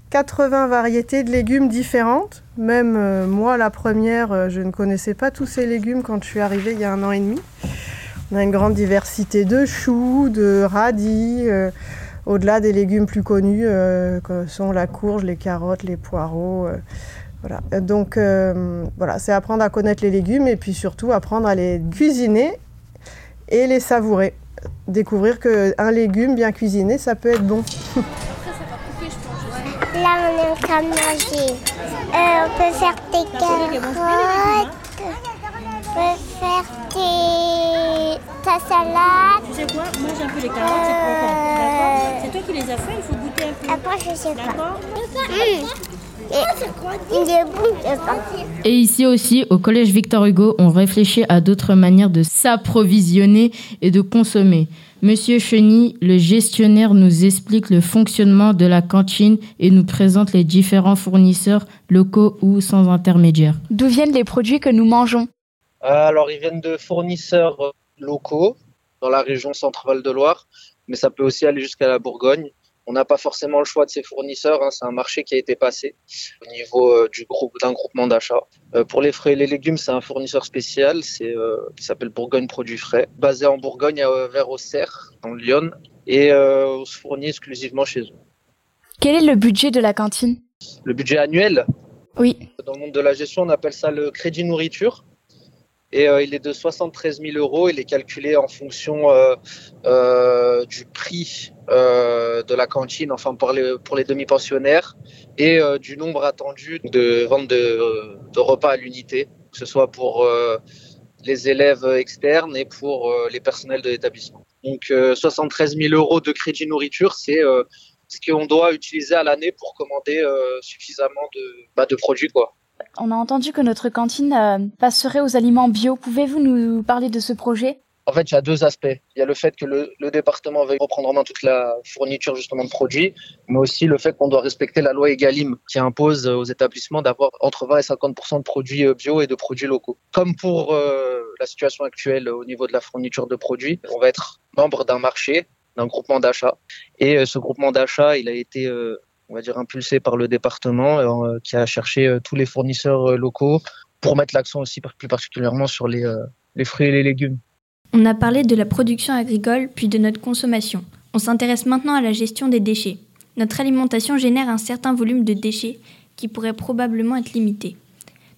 80 variétés de légumes différentes. Même euh, moi, la première, euh, je ne connaissais pas tous ces légumes quand je suis arrivée il y a un an et demi. On a une grande diversité de choux, de radis, euh, au-delà des légumes plus connus que sont la courge, les carottes, les poireaux. voilà. Donc voilà, c'est apprendre à connaître les légumes et puis surtout apprendre à les cuisiner et les savourer. découvrir qu'un légume bien cuisiné, ça peut être bon. Là, on est en train de manger. Euh, on peut faire des carottes. On peut faire des... ta salade. Tu sais quoi? Mange un peu les carottes, c'est trop bon. D'accord? C'est toi qui les as fait, il faut goûter un peu. Après, je sais pas. Pense. Et ici aussi, au Collège Victor Hugo, on réfléchit à d'autres manières de s'approvisionner et de consommer. Monsieur Cheny, le gestionnaire, nous explique le fonctionnement de la cantine et nous présente les différents fournisseurs locaux ou sans intermédiaire. D'où viennent les produits que nous mangeons? Euh, Alors, ils viennent de fournisseurs euh, locaux dans la région Centre-Val de Loire, mais ça peut aussi aller jusqu'à la Bourgogne. On n'a pas forcément le choix de ces fournisseurs, hein, c'est un marché qui a été passé au niveau euh, du groupe d'un groupement d'achat. Euh, pour les fruits et les légumes, c'est un fournisseur spécial, c'est euh, qui s'appelle Bourgogne Produits Frais, basé en Bourgogne à vers Auxerre, dans le Lyon, et on se fournit exclusivement chez eux. Quel est le budget de la cantine? Le budget annuel, Oui. dans le monde de la gestion, on appelle ça le crédit nourriture. Et euh, il est de 73 000 euros. Il est calculé en fonction euh, euh, du prix euh, de la cantine, enfin pour les, pour les demi-pensionnaires, et euh, du nombre attendu de vente de, de repas à l'unité, que ce soit pour euh, les élèves externes et pour les personnels de l'établissement. Donc euh, 73 000 euros de crédit nourriture, c'est ce qu'on doit utiliser à l'année pour commander suffisamment de, bah, de produits. quoi. On a entendu que notre cantine euh, passerait aux aliments bio. Pouvez-vous nous parler de ce projet? En fait, il y a deux aspects. Il y a le fait que le, département veuille reprendre en main toute la fourniture justement de produits, mais aussi le fait qu'on doit respecter la loi Egalim qui impose aux établissements d'avoir entre 20 et 50% de produits euh, bio et de produits locaux. Comme pour euh, la situation actuelle au niveau de la fourniture de produits, on va être membre d'un marché, d'un groupement d'achat, et ce groupement d'achat, il a été on va dire impulsé par le département euh, qui a cherché euh, tous les fournisseurs euh, locaux pour mettre l'accent aussi plus particulièrement sur les fruits et les légumes. On a parlé de la production agricole puis de notre consommation. On s'intéresse maintenant à la gestion des déchets. Notre alimentation génère un certain volume de déchets qui pourrait probablement être limité.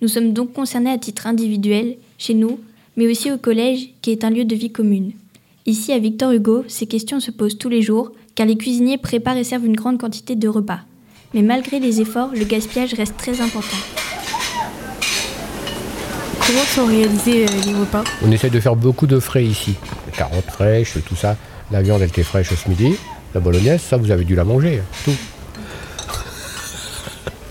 Nous sommes donc concernés à titre individuel, chez nous, mais aussi au collège qui est un lieu de vie commune. Ici à Victor Hugo, ces questions se posent tous les jours car les cuisiniers préparent et servent une grande quantité de repas. Mais malgré les efforts, le gaspillage reste très important. Comment sont réalisés euh, les repas? On essaie de faire beaucoup de frais ici. Les carottes fraîches, tout ça. La viande, elle était fraîche ce midi. La bolognaise, ça, vous avez dû la manger. hein, Tout.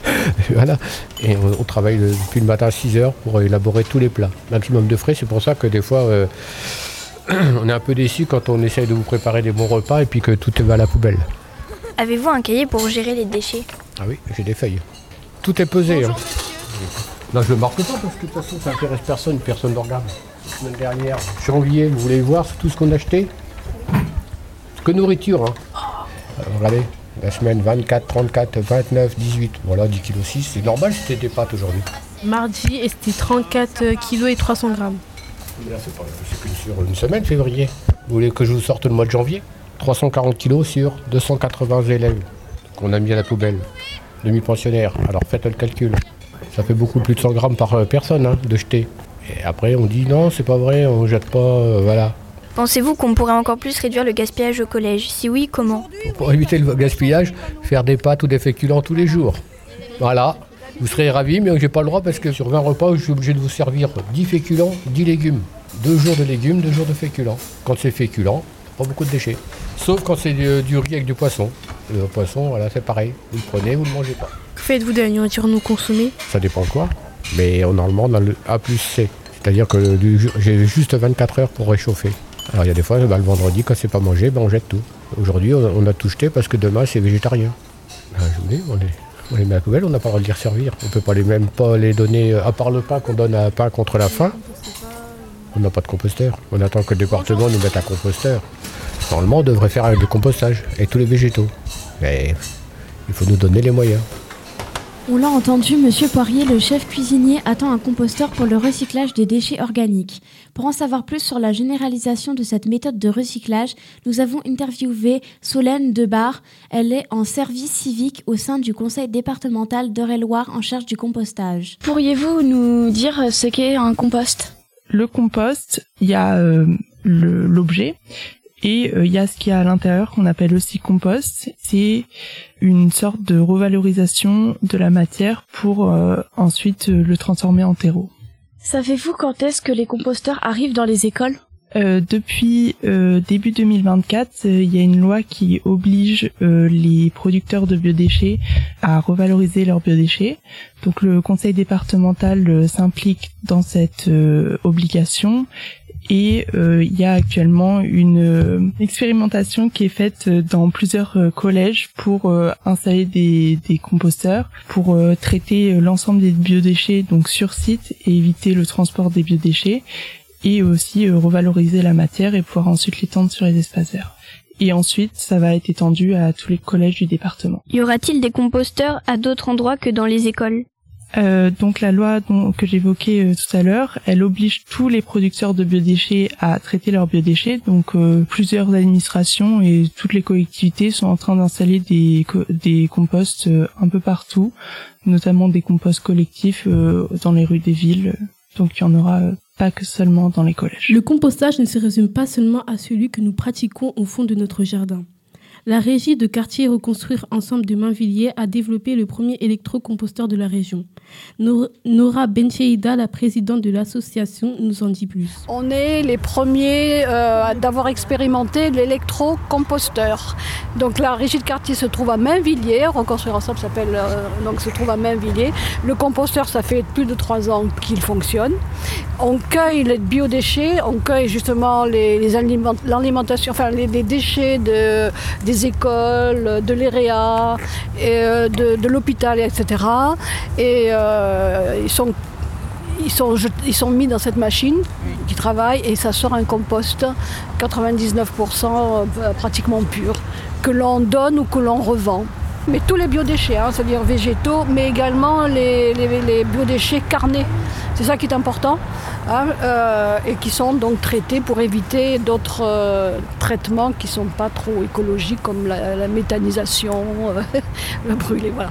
voilà. Et on, on travaille le- depuis le matin à 6 heures pour élaborer tous les plats. Maximum de frais. C'est pour ça que des fois, euh, on est un peu déçu quand on essaye de vous préparer des bons repas et puis que tout va à la poubelle. Avez-vous un cahier pour gérer les déchets? Ah oui, j'ai des feuilles. Tout est pesé. hein. Non, je ne marque pas parce que de toute façon, ça intéresse personne, personne ne regarde. La semaine dernière, janvier, vous voulez voir tout ce qu'on a acheté? Que nourriture, hein. Alors, regardez, la semaine 24, 34, 29, 18. Voilà, 10 kg 6. C'est normal c'était des pâtes aujourd'hui. Mardi, c'était 34 kg et 300 grammes. Là, c'est pas- c'est qu'une sur une semaine, février. Vous voulez que je vous sorte le mois de janvier? 340 kilos sur 280 élèves qu'on a mis à la poubelle. Demi-pensionnaires. Alors faites le calcul. Ça fait beaucoup plus de 100 grammes par euh, personne hein, de jeter. Et après, on dit non, c'est pas vrai, on jette pas, euh, voilà. Pensez-vous qu'on pourrait encore plus réduire le gaspillage au collège? Si oui, comment? Pour éviter le gaspillage, faire des pâtes ou des féculents tous les jours. Voilà. Vous serez ravis, mais j'ai pas le droit parce que sur 20 repas, je suis obligé de vous servir 10 féculents, 10 légumes. Deux jours de légumes, deux jours de féculents. Quand c'est féculent, pas beaucoup de déchets. Sauf quand c'est du, du riz avec du poisson. Le poisson, voilà, c'est pareil. Vous le prenez, vous le mangez pas. Que faites-vous de la nourriture non consommée Ça dépend de quoi. Mais on normalement dans le A plus C. C'est-à-dire que j'ai juste 24 heures pour réchauffer. Alors il y a des fois, bah, le vendredi, quand c'est pas mangé, bah, on jette tout. Aujourd'hui, on, on a tout jeté parce que demain, c'est végétarien. Ben, je vous dis, on les, on les met à poubelle, on n'a pas le droit de les resservir. On peut pas les même pas les donner, euh, à part le pain qu'on donne à pain contre la faim. On n'a pas de composteur. On attend que le département nous mette un composteur. Normalement, on devrait faire le compostage avec tous les végétaux. Mais il faut nous donner les moyens. On l'a entendu, Monsieur Poirier, le chef cuisinier, attend un composteur pour le recyclage des déchets organiques. Pour en savoir plus sur la généralisation de cette méthode de recyclage, nous avons interviewé Solène Debar. Elle est en service civique au sein du conseil départemental d'Eure-et-Loire en charge du compostage. Pourriez-vous nous dire ce qu'est un compost? Le compost, il y a euh, l'objet Et il y a ce qu'il y a à l'intérieur qu'on appelle aussi compost. C'est une sorte de revalorisation de la matière pour ensuite le transformer en terreau. Savez-vous quand est-ce que les composteurs arrivent dans les écoles? Euh, depuis euh, début 2024, euh, il y a une loi qui oblige les producteurs de biodéchets à revaloriser leurs biodéchets. Donc le conseil départemental s'implique dans cette obligation et il y a actuellement une expérimentation qui est faite dans plusieurs collèges pour installer des, des, composteurs pour traiter l'ensemble des biodéchets donc sur site et éviter le transport des biodéchets et aussi euh, revaloriser la matière et pouvoir ensuite l'étendre sur les espaces verts. Et ensuite, ça va être étendu à tous les collèges du département. Y aura-t-il des composteurs à d'autres endroits que dans les écoles? Euh, donc la loi dont, que j'évoquais euh, tout à l'heure, elle oblige tous les producteurs de biodéchets à traiter leurs biodéchets. Donc euh, plusieurs administrations et toutes les collectivités sont en train d'installer des, des composts un peu partout, notamment des composts collectifs dans les rues des villes. Donc il y en aura pas que seulement dans les collèges. Le compostage ne se résume pas seulement à celui que nous pratiquons au fond de notre jardin. La régie de quartier Reconstruire Ensemble de Mainvilliers a développé le premier électrocomposteur de la région. Nora Bencheida, la présidente de l'association, nous en dit plus. On est les premiers euh, d'avoir expérimenté l'électrocomposteur. Donc la régie de quartier se trouve à Mainvilliers, Reconstruire Ensemble s'appelle euh, donc se trouve à Mainvilliers. Le composteur, ça fait plus de trois ans qu'il fonctionne. On cueille les biodéchets, on cueille justement les, l'alimentation, enfin les, déchets de, des écoles, de l'EREA, euh, de, l'hôpital, etc. Et euh, ils, sont, ils, sont, ils sont mis dans cette machine qui travaille et ça sort un compost 99% euh, pratiquement pur que l'on donne ou que l'on revend. Mais tous les biodéchets, hein, c'est-à-dire végétaux, mais également les, biodéchets carnés. C'est ça qui est important. Hein, euh, et qui sont donc traités pour éviter d'autres traitements qui ne sont pas trop écologiques comme la, méthanisation, le brûler. Voilà.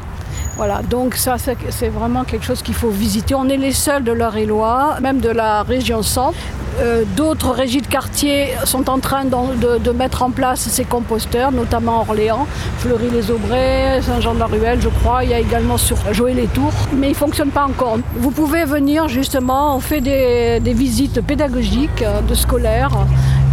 Voilà, donc ça c'est vraiment quelque chose qu'il faut visiter. On est les seuls de l'Eure-et-Loire, même de la région centre. Euh, d'autres régies de quartier sont en train de, mettre en place ces composteurs, notamment Orléans, Fleury-les-Aubrais, Saint-Jean-de-la-Ruelle, je crois. Il y a également sur Joël-les-Tours, mais ils ne fonctionnent pas encore. Vous pouvez venir justement, on fait des, visites pédagogiques euh, de scolaires.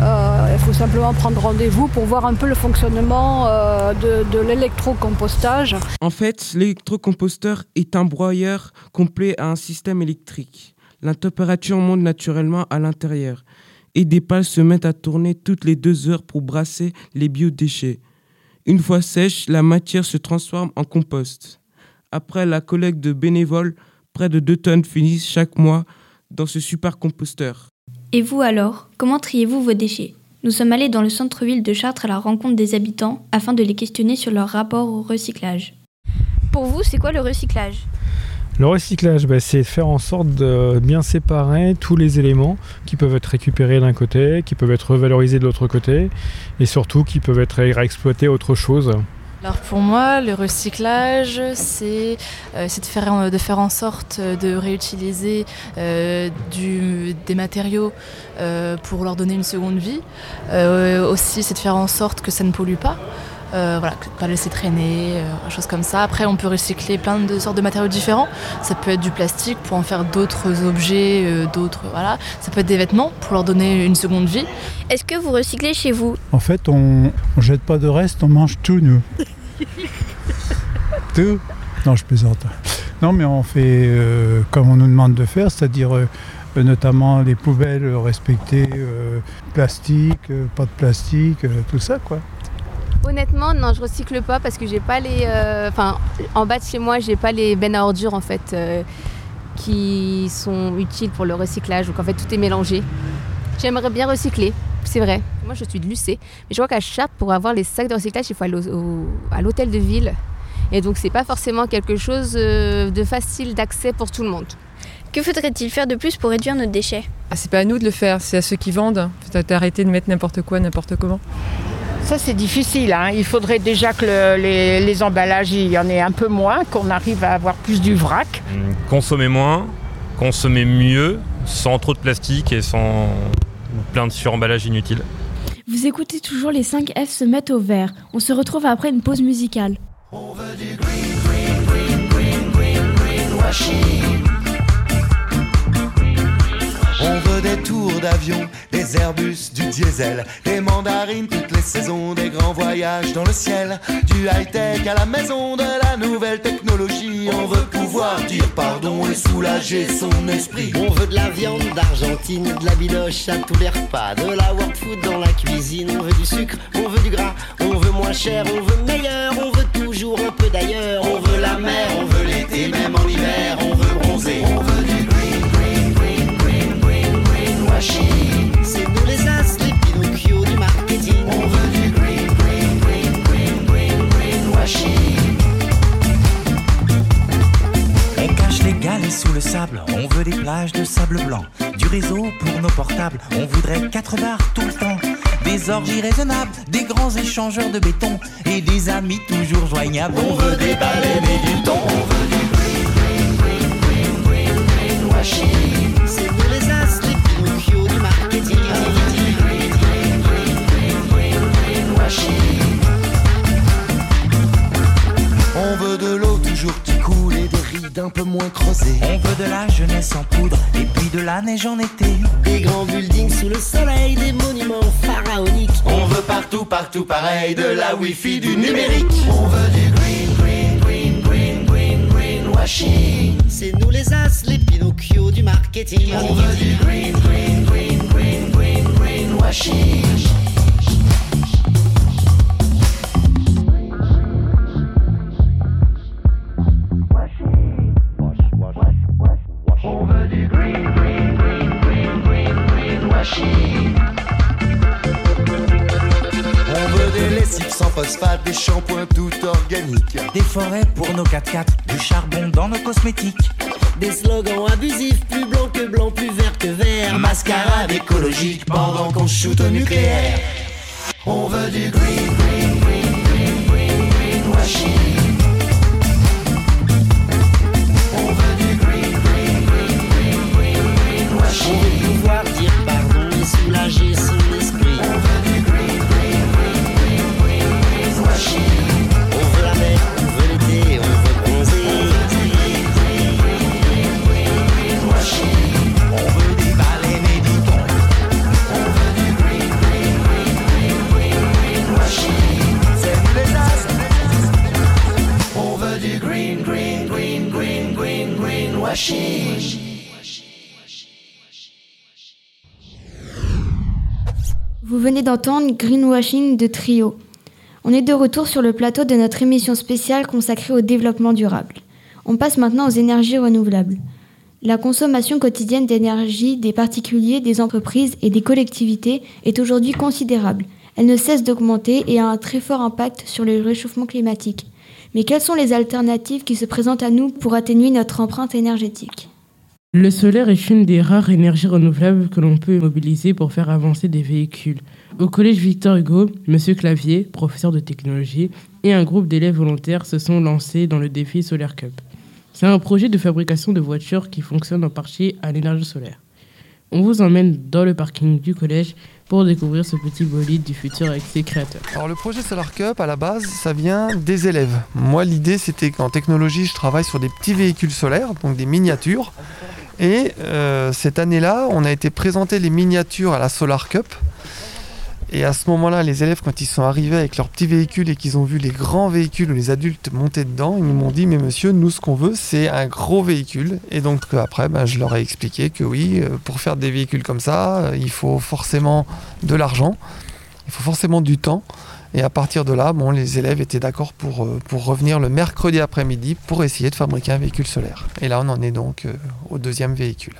Euh, il faut simplement prendre rendez-vous pour voir un peu le fonctionnement de, de l'électrocompostage. En fait, l'électrocomposteur est un broyeur complet à un système électrique. La température monte naturellement à l'intérieur et des pales se mettent à tourner toutes les deux heures pour brasser les biodéchets. Une fois sèche, la matière se transforme en compost. Après la collecte de bénévoles, près de 2 tonnes finissent chaque mois dans ce super composteur. Et vous alors, comment triez-vous vos déchets? Nous sommes allés dans le centre-ville de Chartres à la rencontre des habitants afin de les questionner sur leur rapport au recyclage. Pour vous, c'est quoi le recyclage? Le recyclage, bah, c'est faire en sorte de bien séparer tous les éléments qui peuvent être récupérés d'un côté, qui peuvent être revalorisés de l'autre côté, et surtout qui peuvent être réexploités à autre chose. Alors pour moi, le recyclage, c'est euh, de, faire, de faire en sorte de réutiliser euh, des matériaux euh, pour leur donner une seconde vie. aussi, c'est de faire en sorte que ça ne pollue pas. Euh, voilà, pas laisser traîner, euh, choses comme ça. Après, on peut recycler plein de sortes de matériaux différents. Ça peut être du plastique pour en faire d'autres objets, euh, d'autres, voilà. Ça peut être des vêtements pour leur donner une seconde vie. Est-ce que vous recyclez chez vous? En fait, on, on jette pas de reste, on mange tout nous. tout Non, je plaisante. Non, mais on fait comme on nous demande de faire, c'est-à-dire notamment les poubelles respectées, plastique, pas de plastique, tout ça, quoi. Honnêtement, non, je recycle pas parce que j'ai pas les. Euh, enfin, en bas de chez moi, j'ai pas les bennes à ordures en fait euh, qui sont utiles pour le recyclage. Donc en fait, tout est mélangé. J'aimerais bien recycler, c'est vrai. Moi, je suis de Lucé, mais je vois qu'à Chartres, pour avoir les sacs de recyclage, il faut aller à l'hôtel de ville. Et donc, c'est pas forcément quelque chose euh, de facile d'accès pour tout le monde. Que faudrait-il faire de plus pour réduire nos déchets? Ah, C'est pas à nous de le faire, c'est à ceux qui vendent. Faut arrêter de mettre n'importe quoi, n'importe comment. Ça, c'est difficile. Hein. Il faudrait déjà que les, emballages, il y en ait un peu moins, qu'on arrive à avoir plus du vrac. Hum, consommer moins, consommer mieux, sans trop de plastique et sans plein de suremballages inutiles. Vous écoutez toujours les 5 F se mettent au vert. On se retrouve après une pause musicale. On veut du green, green, green, green, green. On des tours d'avion, des Airbus, du diesel, des mandarines toutes les saisons, des grands voyages dans le ciel, du high-tech à la maison, de la nouvelle technologie. On veut pouvoir dire pardon et soulager son esprit. On veut de la viande d'Argentine, de la biloche à tous les repas, de la world food dans la cuisine. On veut du sucre, on veut du gras, on veut moins cher, on veut meilleur, on veut toujours un peu d'ailleurs. On veut la mer, on veut l'été, même C'est nous les as, les Pinocchio du marketing. On veut du green, green, green, green, green. On cache les galets sous le sable, on veut des plages de sable blanc, du réseau pour nos portables, on voudrait quatre bars tout le temps, des orgies raisonnables, des grands échangeurs de béton et des amis toujours joignables. On veut des baleines et du thon. On veut du green, green, green, green, green. C'est veut de l'eau toujours qui coule et des rides un peu moins creusées. On veut de la jeunesse en poudre et puis de la neige en été. Des grands buildings sous le soleil, des monuments pharaoniques. On veut partout, partout pareil, de la wifi, du numérique. On veut du green, green, green, green, green, greenwashing. C'est nous les as, les Pinocchio du marketing. On veut du green, green, green, green, green, greenwashing. On des shampoings tout organiques. Des forêts pour nos 4x4, du charbon dans nos cosmétiques. Des slogans abusifs, plus blanc que blanc, plus vert que vert. Mascarade écologique pendant qu'on shoot au nucléaire. On veut du green, green, green, green, green, greenwashing. On d'entendre Greenwashing de Trio. On est de retour sur le plateau de notre émission spéciale consacrée au développement durable. On passe maintenant aux énergies renouvelables. La consommation quotidienne d'énergie des particuliers, des entreprises et des collectivités est aujourd'hui considérable. Elle ne cesse d'augmenter et a un très fort impact sur le réchauffement climatique. Mais quelles sont les alternatives qui se présentent à nous pour atténuer notre empreinte énergétique? Le solaire est une des rares énergies renouvelables que l'on peut mobiliser pour faire avancer des véhicules. Au collège Victor Hugo, M. Clavier, professeur de technologie, et un groupe d'élèves volontaires se sont lancés dans le défi Solar Cup. C'est un projet de fabrication de voitures qui fonctionne en partie à l'énergie solaire. On vous emmène dans le parking du collège pour découvrir ce petit bolide du futur avec ses créateurs. Alors le projet Solar Cup, à la base, ça vient des élèves. Moi, l'idée, c'était qu'en technologie, je travaille sur des petits véhicules solaires, donc des miniatures. Et euh, cette année-là, on a été présenter les miniatures à la Solar Cup. Et à ce moment-là, les élèves, quand ils sont arrivés avec leurs petits véhicules et qu'ils ont vu les grands véhicules où les adultes montaient dedans, ils m'ont dit Mais monsieur, nous, ce qu'on veut, c'est un gros véhicule. Et donc, euh, après, ben, je leur ai expliqué que oui, euh, pour faire des véhicules comme ça, euh, il faut forcément de l'argent, il faut forcément du temps. Et à partir de là, bon, les élèves étaient d'accord pour, pour revenir le mercredi après-midi pour essayer de fabriquer un véhicule solaire. Et là, on en est donc au deuxième véhicule.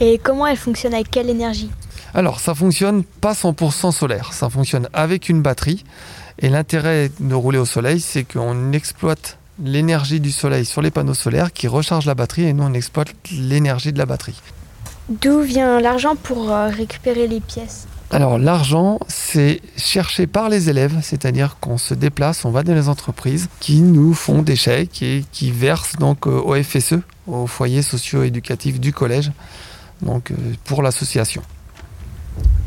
Et comment elle fonctionne? Avec quelle énergie? Alors, ça fonctionne pas 100% solaire, ça fonctionne avec une batterie. Et l'intérêt de rouler au soleil, c'est qu'on exploite l'énergie du soleil sur les panneaux solaires qui rechargent la batterie et nous, on exploite l'énergie de la batterie. D'où vient l'argent pour euh, récupérer les pièces? Alors, l'argent, c'est cherché par les élèves, c'est-à-dire qu'on se déplace, on va dans les entreprises qui nous font des chèques et qui versent donc euh, au FSE, au foyer socio-éducatif du collège, donc euh, pour l'association.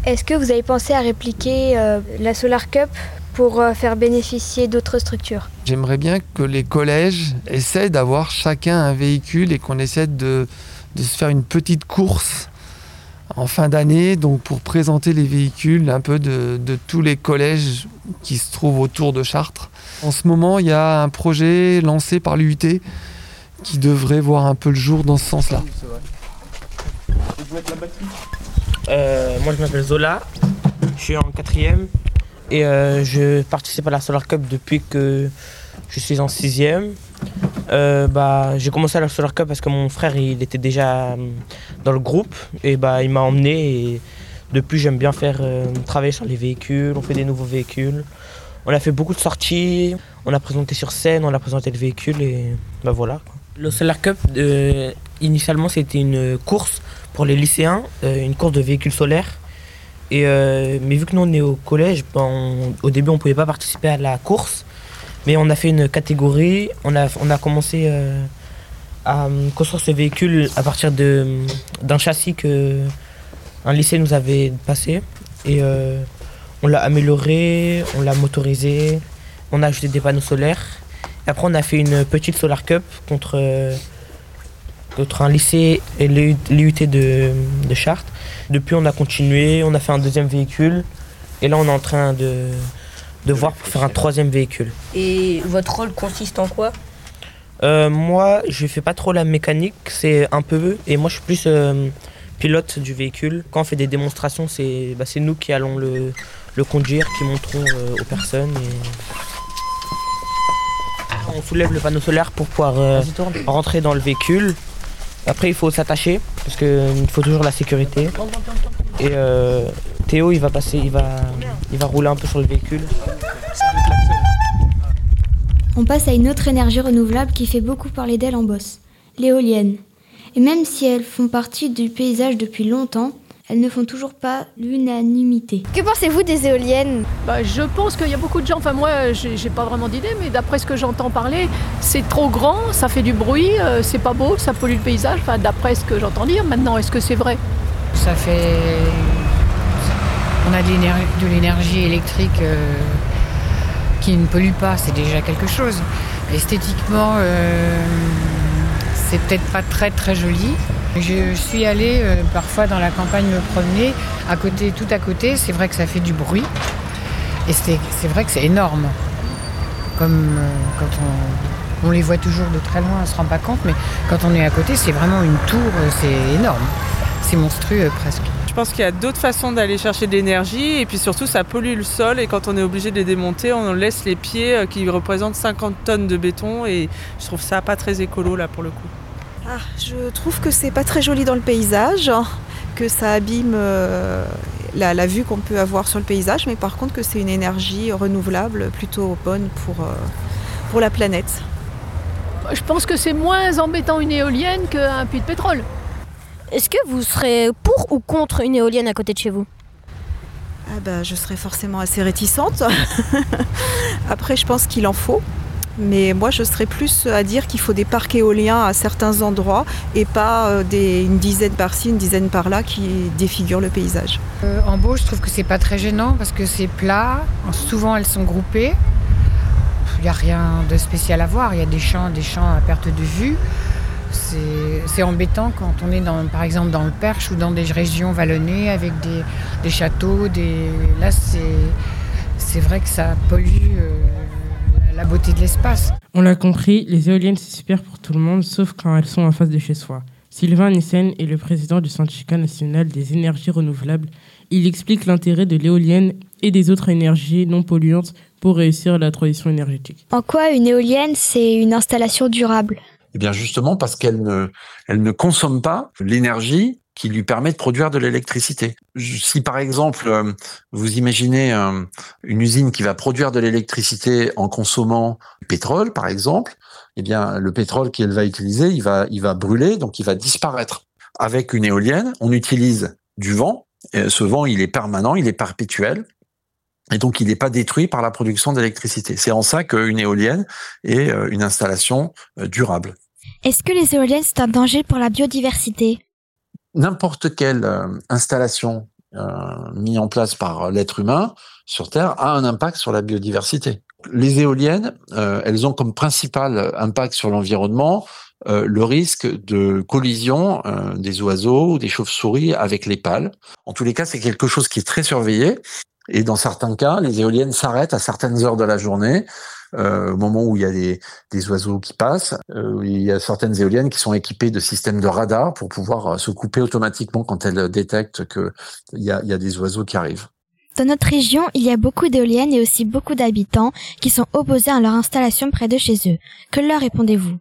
Est-ce que vous avez pensé à répliquer euh, la Solar Cup pour euh, faire bénéficier d'autres structures? J'aimerais bien que les collèges essaient d'avoir chacun un véhicule et qu'on essaie de, de se faire une petite course en fin d'année, donc pour présenter les véhicules un peu de, de, tous les collèges qui se trouvent autour de Chartres. En ce moment, il y a un projet lancé par l'UT qui devrait voir un peu le jour dans ce sens-là. Euh, moi, je m'appelle Zola, je suis en quatrième et euh, je participe à la Solar Cup depuis que je suis en sixième. Euh, bah, j'ai commencé à la Solar Cup parce que mon frère il était déjà euh, dans le groupe et bah, il m'a emmené et depuis j'aime bien faire travailler sur les véhicules, on fait des nouveaux véhicules. On a fait beaucoup de sorties, on a présenté sur scène, on a présenté le véhicule et bah voilà. Le Solar Cup, initialement c'était une course pour les lycéens, euh, une course de véhicules solaires. Et, euh, mais vu que nous on est au collège, ben, au début on pouvait pas participer à la course. Mais on a fait une catégorie, on a, on a commencé euh, à construire ce véhicule à partir d'un châssis que un lycée nous avait passé. Et on l'a amélioré, on l'a motorisé, on a ajouté des panneaux solaires. Et après on a fait une petite Solar Cup contre, contre un lycée et l'UT de, de Chartres. Depuis on a continué, on a fait un deuxième véhicule. Et là on est en train de, de voir pour faire un troisième véhicule. Et votre rôle consiste en quoi? Euh, moi, je fais pas trop la mécanique, c'est un peu. Et moi, je suis plus euh, pilote du véhicule. Quand on fait des démonstrations, c'est bah, nous qui allons le, le conduire, qui montrons euh, aux personnes. et- On soulève le panneau solaire pour pouvoir rentrer dans le véhicule. Après, il faut s'attacher parce qu'il faut toujours la sécurité. Et euh, Théo, il va passer, il va, il va rouler un peu sur le véhicule. On passe à une autre énergie renouvelable qui fait beaucoup parler d'elle en Bosse, l'éolienne. Et même si elles font partie du paysage depuis longtemps, elles ne font toujours pas l'unanimité. Que pensez-vous des éoliennes Bah, je pense qu'il y a beaucoup de gens, enfin moi j'ai pas vraiment d'idée, mais d'après ce que j'entends parler, c'est trop grand, ça fait du bruit, euh, c'est pas beau, ça pollue le paysage, enfin d'après ce que j'entends dire. Maintenant, est-ce que c'est vrai Ça fait. On a de l'énergie électrique euh, qui ne pollue pas, c'est déjà quelque chose. Esthétiquement, euh, c'est peut-être pas très très joli. Je suis allée euh, parfois dans la campagne me promener, à côté, tout à côté, c'est vrai que ça fait du bruit. Et c'est vrai que c'est énorme. Comme euh, quand on, on les voit toujours de très loin, on se rend pas compte, mais quand on est à côté, c'est vraiment une tour, euh, c'est énorme. C'est monstrueux presque. Je pense qu'il y a d'autres façons d'aller chercher de l'énergie et puis surtout ça pollue le sol et quand on est obligé de les démonter, on laisse les pieds qui représentent 50 tonnes de béton et je trouve ça pas très écolo là pour le coup. Ah, je trouve que c'est pas très joli dans le paysage, que ça abîme euh, la, la vue qu'on peut avoir sur le paysage, mais par contre que c'est une énergie renouvelable plutôt bonne pour, euh, pour la planète. Je pense que c'est moins embêtant une éolienne qu'un puits de pétrole. Est-ce que vous serez pour ou contre une éolienne à côté de chez vous? Ah bah, je serais forcément assez réticente. Après, je pense qu'il en faut. Mais moi, je serais plus à dire qu'il faut des parcs éoliens à certains endroits et pas euh, une dizaine par-ci, une dizaine par-là qui défigurent le paysage. Euh, en beau, je trouve que c'est pas très gênant parce que c'est plat. Souvent, elles sont groupées. Il n'y a rien de spécial à voir. Il y a des champs, des champs à perte de vue. C'est embêtant quand on est dans, par exemple dans le Perche ou dans des régions vallonnées avec des, châteaux. Là, c'est c'est vrai que ça pollue euh, la beauté de l'espace. On l'a compris, les éoliennes c'est super pour tout le monde, sauf quand elles sont en face de chez soi. Sylvain Nissen est le président du syndicat national des énergies renouvelables. Il explique l'intérêt de l'éolienne et des autres énergies non polluantes pour réussir la transition énergétique. En quoi une éolienne, c'est une installation durable? Eh bien justement parce qu'elle ne, elle ne consomme pas l'énergie qui lui permet de produire de l'électricité. Si par exemple euh, vous imaginez euh, une usine qui va produire de l'électricité en consommant du pétrole par exemple, eh bien le pétrole qu'elle va utiliser, il va, il va brûler, donc il va disparaître. Avec une éolienne, on utilise du vent. Et ce vent, il est permanent, il est perpétuel. Et donc, il n'est pas détruit par la production d'électricité. C'est en ça qu'une éolienne est euh, une installation durable. Est-ce que les éoliennes, c'est un danger pour la biodiversité? N'importe quelle euh, installation mis en place par l'être humain sur Terre a un impact sur la biodiversité. Les éoliennes, elles ont comme principal impact sur l'environnement le risque de collision des oiseaux ou des chauves-souris avec les pales. En tous les cas, c'est quelque chose qui est très surveillé. Et dans certains cas, les éoliennes s'arrêtent à certaines heures de la journée euh, au moment où il y a des, des oiseaux qui passent. Euh, il y a certaines éoliennes qui sont équipées de systèmes de radar pour pouvoir euh, se couper automatiquement quand elles détectent qu'il y a, y a des oiseaux qui arrivent. Dans notre région, il y a beaucoup d'éoliennes et aussi beaucoup d'habitants qui sont opposés à leur installation près de chez eux. Que leur répondez-vous?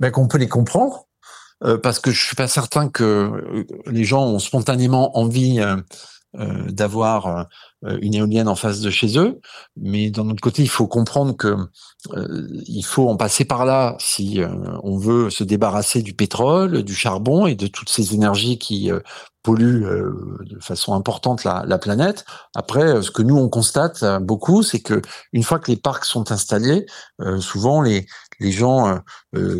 Ben, Qu'on peut les comprendre, euh, parce que je suis pas certain que euh, les gens ont spontanément envie euh, d'avoir euh, une éolienne en face de chez eux. Mais d'un autre côté, il faut comprendre que euh, il faut en passer par là si euh, on veut se débarrasser du pétrole, du charbon et de toutes ces énergies qui polluent de façon importante la, la, planète. Après, ce que nous on constate beaucoup, c'est que une fois que les parcs sont installés, souvent les les gens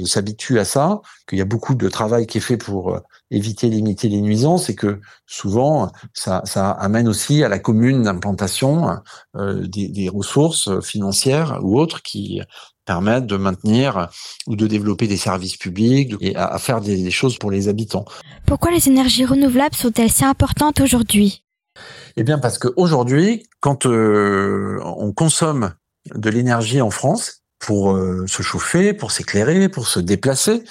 s'habituent à ça, qu'il y a beaucoup de travail qui est fait pour éviter, limiter les nuisances et que souvent ça, ça amène aussi à la commune d'implantation euh, des, des, ressources financières ou autres qui permettent de maintenir ou de développer des services publics et à, faire des, des choses pour les habitants. Pourquoi les énergies renouvelables sont-elles si importantes aujourd'hui? Eh bien parce qu'aujourd'hui, quand euh, on consomme de l'énergie en France pour euh, se chauffer, pour s'éclairer, pour se déplacer,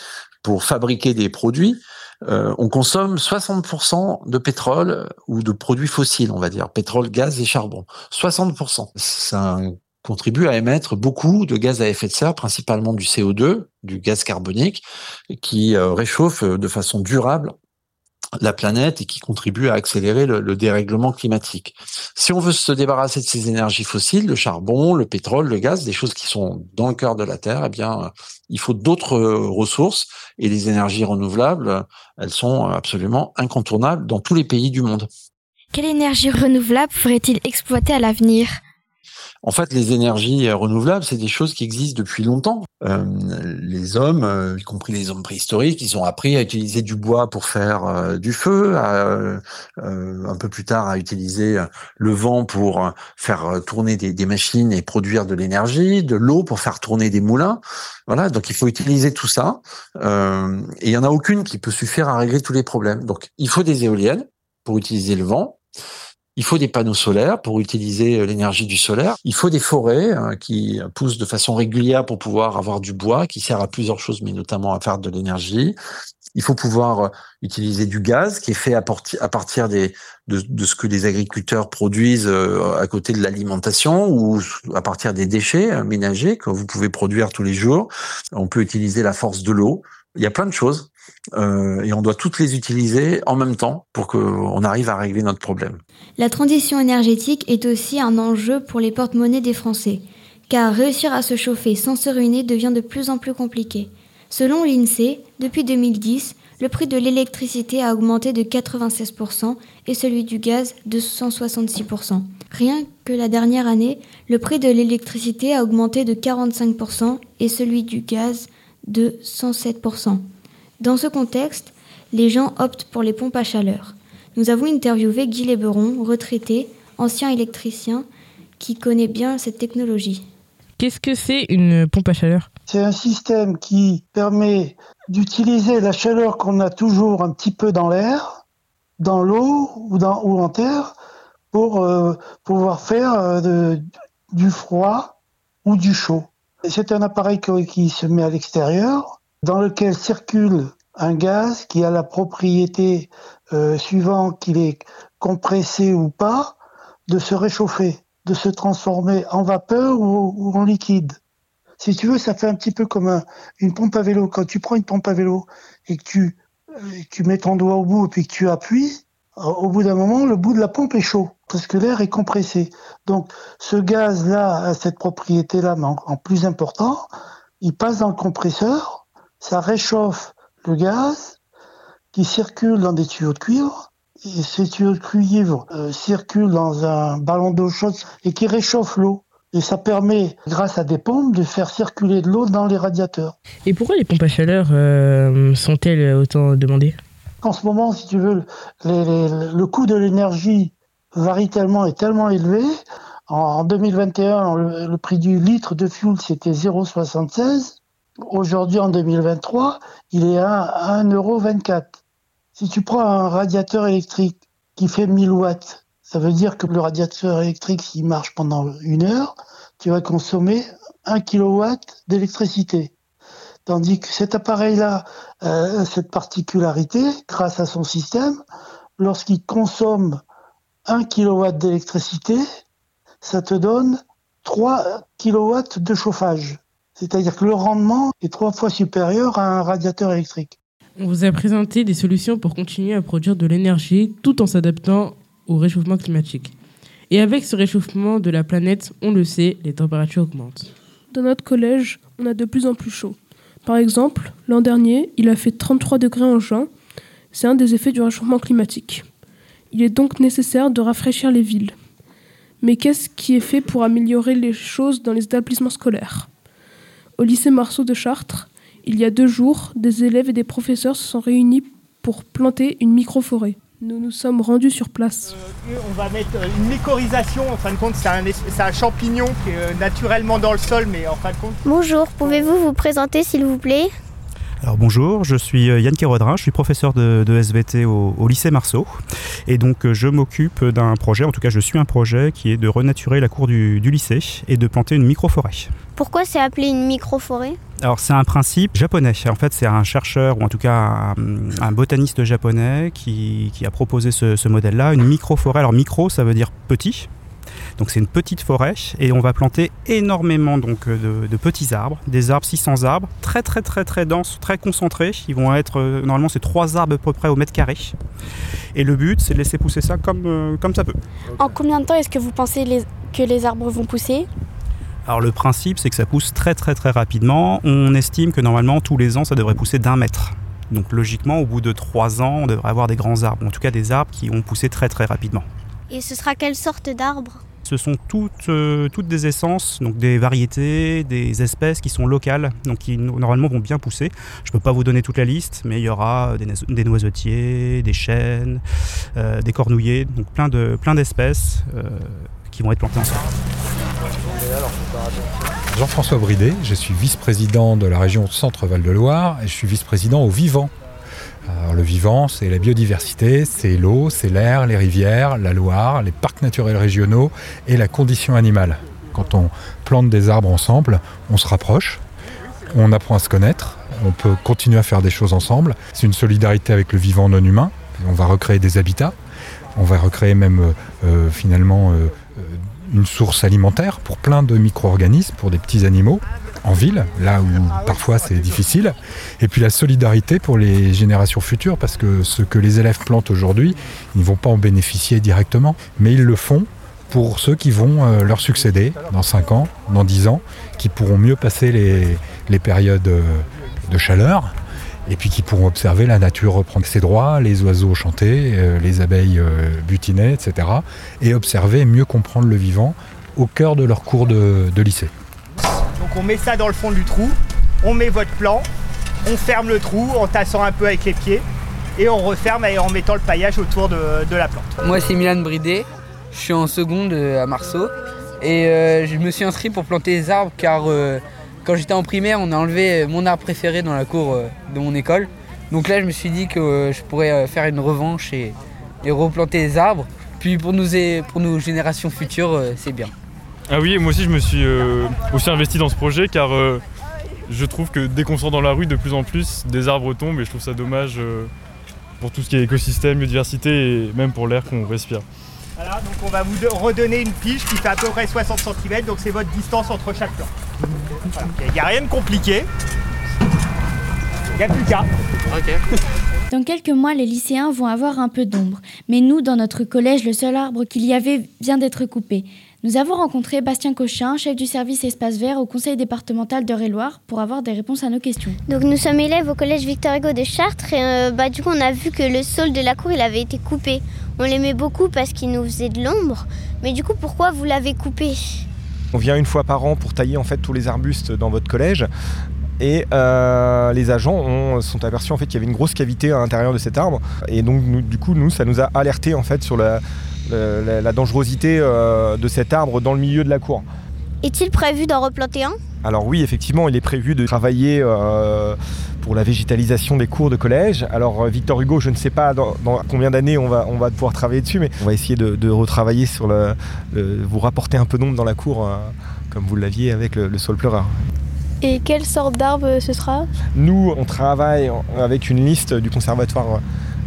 pour fabriquer des produits, euh, on consomme 60% de pétrole ou de produits fossiles, on va dire, pétrole, gaz et charbon. 60%. Ça contribue à émettre beaucoup de gaz à effet de serre, principalement du CO2, du gaz carbonique, qui euh, réchauffe de façon durable la planète et qui contribue à accélérer le, dérèglement climatique. Si on veut se débarrasser de ces énergies fossiles, le charbon, le pétrole, le gaz, des choses qui sont dans le cœur de la Terre, eh bien, il faut d'autres ressources et les énergies renouvelables, elles sont absolument incontournables dans tous les pays du monde. Quelle énergie renouvelable ferait-il exploiter à l'avenir? En fait, les énergies euh, renouvelables, c'est des choses qui existent depuis longtemps. Euh, les hommes, euh, y compris les hommes préhistoriques, ils ont appris à utiliser du bois pour faire du feu, un peu plus tard à utiliser le vent pour faire tourner des, des machines et produire de l'énergie, de l'eau pour faire tourner des moulins. Voilà, donc il faut utiliser tout ça. et il y en a aucune qui peut suffire à régler tous les problèmes. Donc il faut des éoliennes pour utiliser le vent. Il faut des panneaux solaires pour utiliser euh, l'énergie du solaire. Il faut des forêts hein, qui poussent de façon régulière pour pouvoir avoir du bois qui sert à plusieurs choses, mais notamment à faire de l'énergie. Il faut pouvoir euh, utiliser du gaz qui est fait à, partir de, de, ce que les agriculteurs produisent euh, à côté de l'alimentation ou à partir des déchets ménagers que vous pouvez produire tous les jours. On peut utiliser la force de l'eau. Il y a plein de choses euh, et on doit toutes les utiliser en même temps pour qu'on arrive à régler notre problème. La transition énergétique est aussi un enjeu pour les porte-monnaies des Français, car réussir à se chauffer sans se ruiner devient de plus en plus compliqué. Selon l'INSEE, depuis 2010, le prix de l'électricité a augmenté de 96% et celui du gaz de 166%. Rien que la dernière année, le prix de l'électricité a augmenté de 45% et celui du gaz de 107%. Dans ce contexte, les gens optent pour les pompes à chaleur. Nous avons interviewé Guy Léberon, retraité, ancien électricien, qui connaît bien cette technologie. Qu'est-ce que c'est une pompe à chaleur? C'est un système qui permet d'utiliser la chaleur qu'on a toujours un petit peu dans l'air, dans l'eau ou, ou en terre, pour euh, pouvoir faire euh, du froid ou du chaud. C'est un appareil qui se met à l'extérieur, dans lequel circule un gaz qui a la propriété, euh, suivant qu'il est compressé ou pas, de se réchauffer, de se transformer en vapeur ou, en liquide. Si tu veux, ça fait un petit peu comme une pompe à vélo. Quand tu prends une pompe à vélo et que tu, euh, mets ton doigt au bout et puis que tu appuies, au bout d'un moment, le bout de la pompe est chaud parce que l'air est compressé. Donc, ce gaz-là a cette propriété-là, mais en, plus important, il passe dans le compresseur, ça réchauffe le gaz qui circule dans des tuyaux de cuivre. Et ces tuyaux de cuivre euh, circulent dans un ballon d'eau chaude et qui réchauffe l'eau. Et ça permet, grâce à des pompes, de faire circuler de l'eau dans les radiateurs. Et pourquoi les pompes à chaleur euh, sont-elles autant demandées? Qu'en ce moment, si tu veux, les- les- le coût de l'énergie varie tellement et tellement élevé. En, en 2021, le, le prix du litre de fuel, c'était 0,76. Aujourd'hui, en 2023, il est à 1,24€. Si tu prends un radiateur électrique qui fait 1000 watts, ça veut dire que le radiateur électrique, s'il marche pendant une heure, tu vas consommer 1 kilowatt d'électricité. Tandis que cet appareil-là, euh, cette particularité, grâce à son système, lorsqu'il consomme 1 kilowatt d'électricité, ça te donne 3 kilowatts de chauffage. C'est-à-dire que le rendement est trois fois supérieur à un radiateur électrique. On vous a présenté des solutions pour continuer à produire de l'énergie tout en s'adaptant au réchauffement climatique. Et avec ce réchauffement de la planète, on le sait, les températures augmentent. Dans notre collège, on a de plus en plus chaud. Par exemple, l'an dernier, il a fait 33 degrés en juin. C'est un des effets du réchauffement climatique. Il est donc nécessaire de rafraîchir les villes. Mais qu'est-ce qui est fait pour améliorer les choses dans les établissements scolaires? Au lycée Marceau de Chartres, il y a deux jours, des élèves et des professeurs se sont réunis pour planter une micro-forêt. Nous nous sommes rendus sur place. On va mettre euh, une mycorhisation, en fin de compte c'est un, un champignon qui est euh, naturellement dans le sol mais en fin de compte... Bonjour, pouvez-vous vous présenter s'il vous plaît? Alors bonjour, je suis euh, Yann Kérodrin, je suis professeur de, de SVT au, au lycée Marceau et donc euh, je m'occupe d'un projet, en tout cas je suis un projet qui est de renaturer la cour du, du lycée et de planter une micro-forêt. Pourquoi c'est appelé une micro-forêt? Alors c'est un principe japonais, en fait c'est un chercheur ou en tout cas un, un botaniste japonais qui, qui a proposé ce, ce modèle-là, une micro-forêt. Alors micro ça veut dire petit, donc c'est une petite forêt et on va planter énormément donc euh, de, de petits arbres, des arbres 600 arbres, très très très très denses, très concentrés. Ils vont être euh, normalement c'est trois arbres à peu près au mètre carré. Et le but c'est de laisser pousser ça comme euh, comme ça peut. En combien de temps est-ce que vous pensez les- que les arbres vont pousser? Alors le principe c'est que ça pousse très très très rapidement. On estime que normalement tous les ans ça devrait pousser d'un mètre. Donc logiquement au bout de trois ans on devrait avoir des grands arbres, en tout cas des arbres qui ont poussé très très rapidement. Et ce sera quelle sorte d'arbre? Ce sont toutes, euh, toutes des essences, donc des variétés, des espèces qui sont locales, qui no- normalement vont bien pousser. Je ne peux pas vous donner toute la liste, mais il y aura des, noise- des noisetiers, des chênes, euh, des cornouillers, donc plein d'espèces euh, qui vont être plantées ensemble. Jean-François Bridet, je suis vice-président de la région Centre-Val de Loire et je suis vice-président au Vivant. Alors, le vivant, c'est la biodiversité, c'est l'eau, c'est l'air, les rivières, la Loire, les parcs naturels régionaux et la condition animale. Quand on plante des arbres ensemble, on se rapproche, on apprend à se connaître, on peut continuer à faire des choses ensemble. C'est une solidarité avec le vivant non humain. On va recréer des habitats, on va recréer même euh, euh, finalement euh, euh, une source alimentaire pour plein de micro-organismes, pour des petits animaux en ville, là où parfois c'est difficile. Et puis la solidarité pour les générations futures, parce que ce que les élèves plantent aujourd'hui, ils ne vont pas en bénéficier directement, mais ils le font pour ceux qui vont euh, leur succéder dans 5 ans, dans 10 ans, qui pourront mieux passer les, les périodes euh, de chaleur, et puis qui pourront observer la nature reprendre ses droits, les oiseaux chanter, euh, les abeilles euh, butiner, etc. Et observer et mieux comprendre le vivant au cœur de leur cours de, de lycée. On met ça dans le fond du trou, on met votre plan, on ferme le trou en tassant un peu avec les pieds et on referme en mettant le paillage autour de, la plante. Moi, c'est Milan Bridet. Je suis en seconde euh, à Marceau. Et euh, je me suis inscrit pour planter des arbres car euh, quand j'étais en primaire, on a enlevé mon arbre préféré dans la cour de mon école. Donc là, je me suis dit que je pourrais faire une revanche et, replanter des arbres. Puis pour, nous, et- pour nos générations futures, c'est bien. Ah oui, moi aussi je me suis euh, aussi investi dans ce projet car euh, je trouve que dès qu'on sort dans la rue, de plus en plus, des arbres tombent et je trouve ça dommage euh, pour tout ce qui est écosystème, biodiversité et même pour l'air qu'on respire. Voilà, donc on va vous redonner une fiche qui fait à peu près 60 cm, donc c'est votre distance entre chaque plan. Il n'y a rien de compliqué. Il n'y a plus qu'à. Dans quelques mois, les lycéens vont avoir un peu d'ombre. Mais nous, dans notre collège, le seul arbre qu'il y avait vient d'être coupé. Nous avons rencontré Bastien Cochin, chef du service espace vert au conseil départemental d'Eure-et-Loire, pour avoir des réponses à nos questions. Donc nous sommes élèves au collège Victor Hugo de Chartres et euh, bah, du coup on a vu que le sol de la cour il avait été coupé. On l'aimait beaucoup parce qu'il nous faisait de l'ombre, mais du coup pourquoi vous l'avez coupé? On vient une fois par an pour tailler en fait tous les arbustes dans votre collège. Et euh, les agents ont, sont aperçus en fait qu'il y avait une grosse cavité à l'intérieur de cet arbre. Et donc nous, du coup, nous, ça nous a alerté en fait sur la, la, la dangerosité euh, de cet arbre dans le milieu de la cour. Est-il prévu d'en replanter un? Alors oui, effectivement, il est prévu de travailler euh, pour la végétalisation des cours de collège. Alors euh, Victor Hugo, je ne sais pas dans, dans combien d'années on va, on va pouvoir travailler dessus, mais on va essayer de, de retravailler sur le, le- vous rapporter un peu d'ombre dans la cour, euh, comme vous l'aviez avec le, le saule pleureur. Et quelle sorte d'arbre ce sera? Nous, on travaille avec une liste du Conservatoire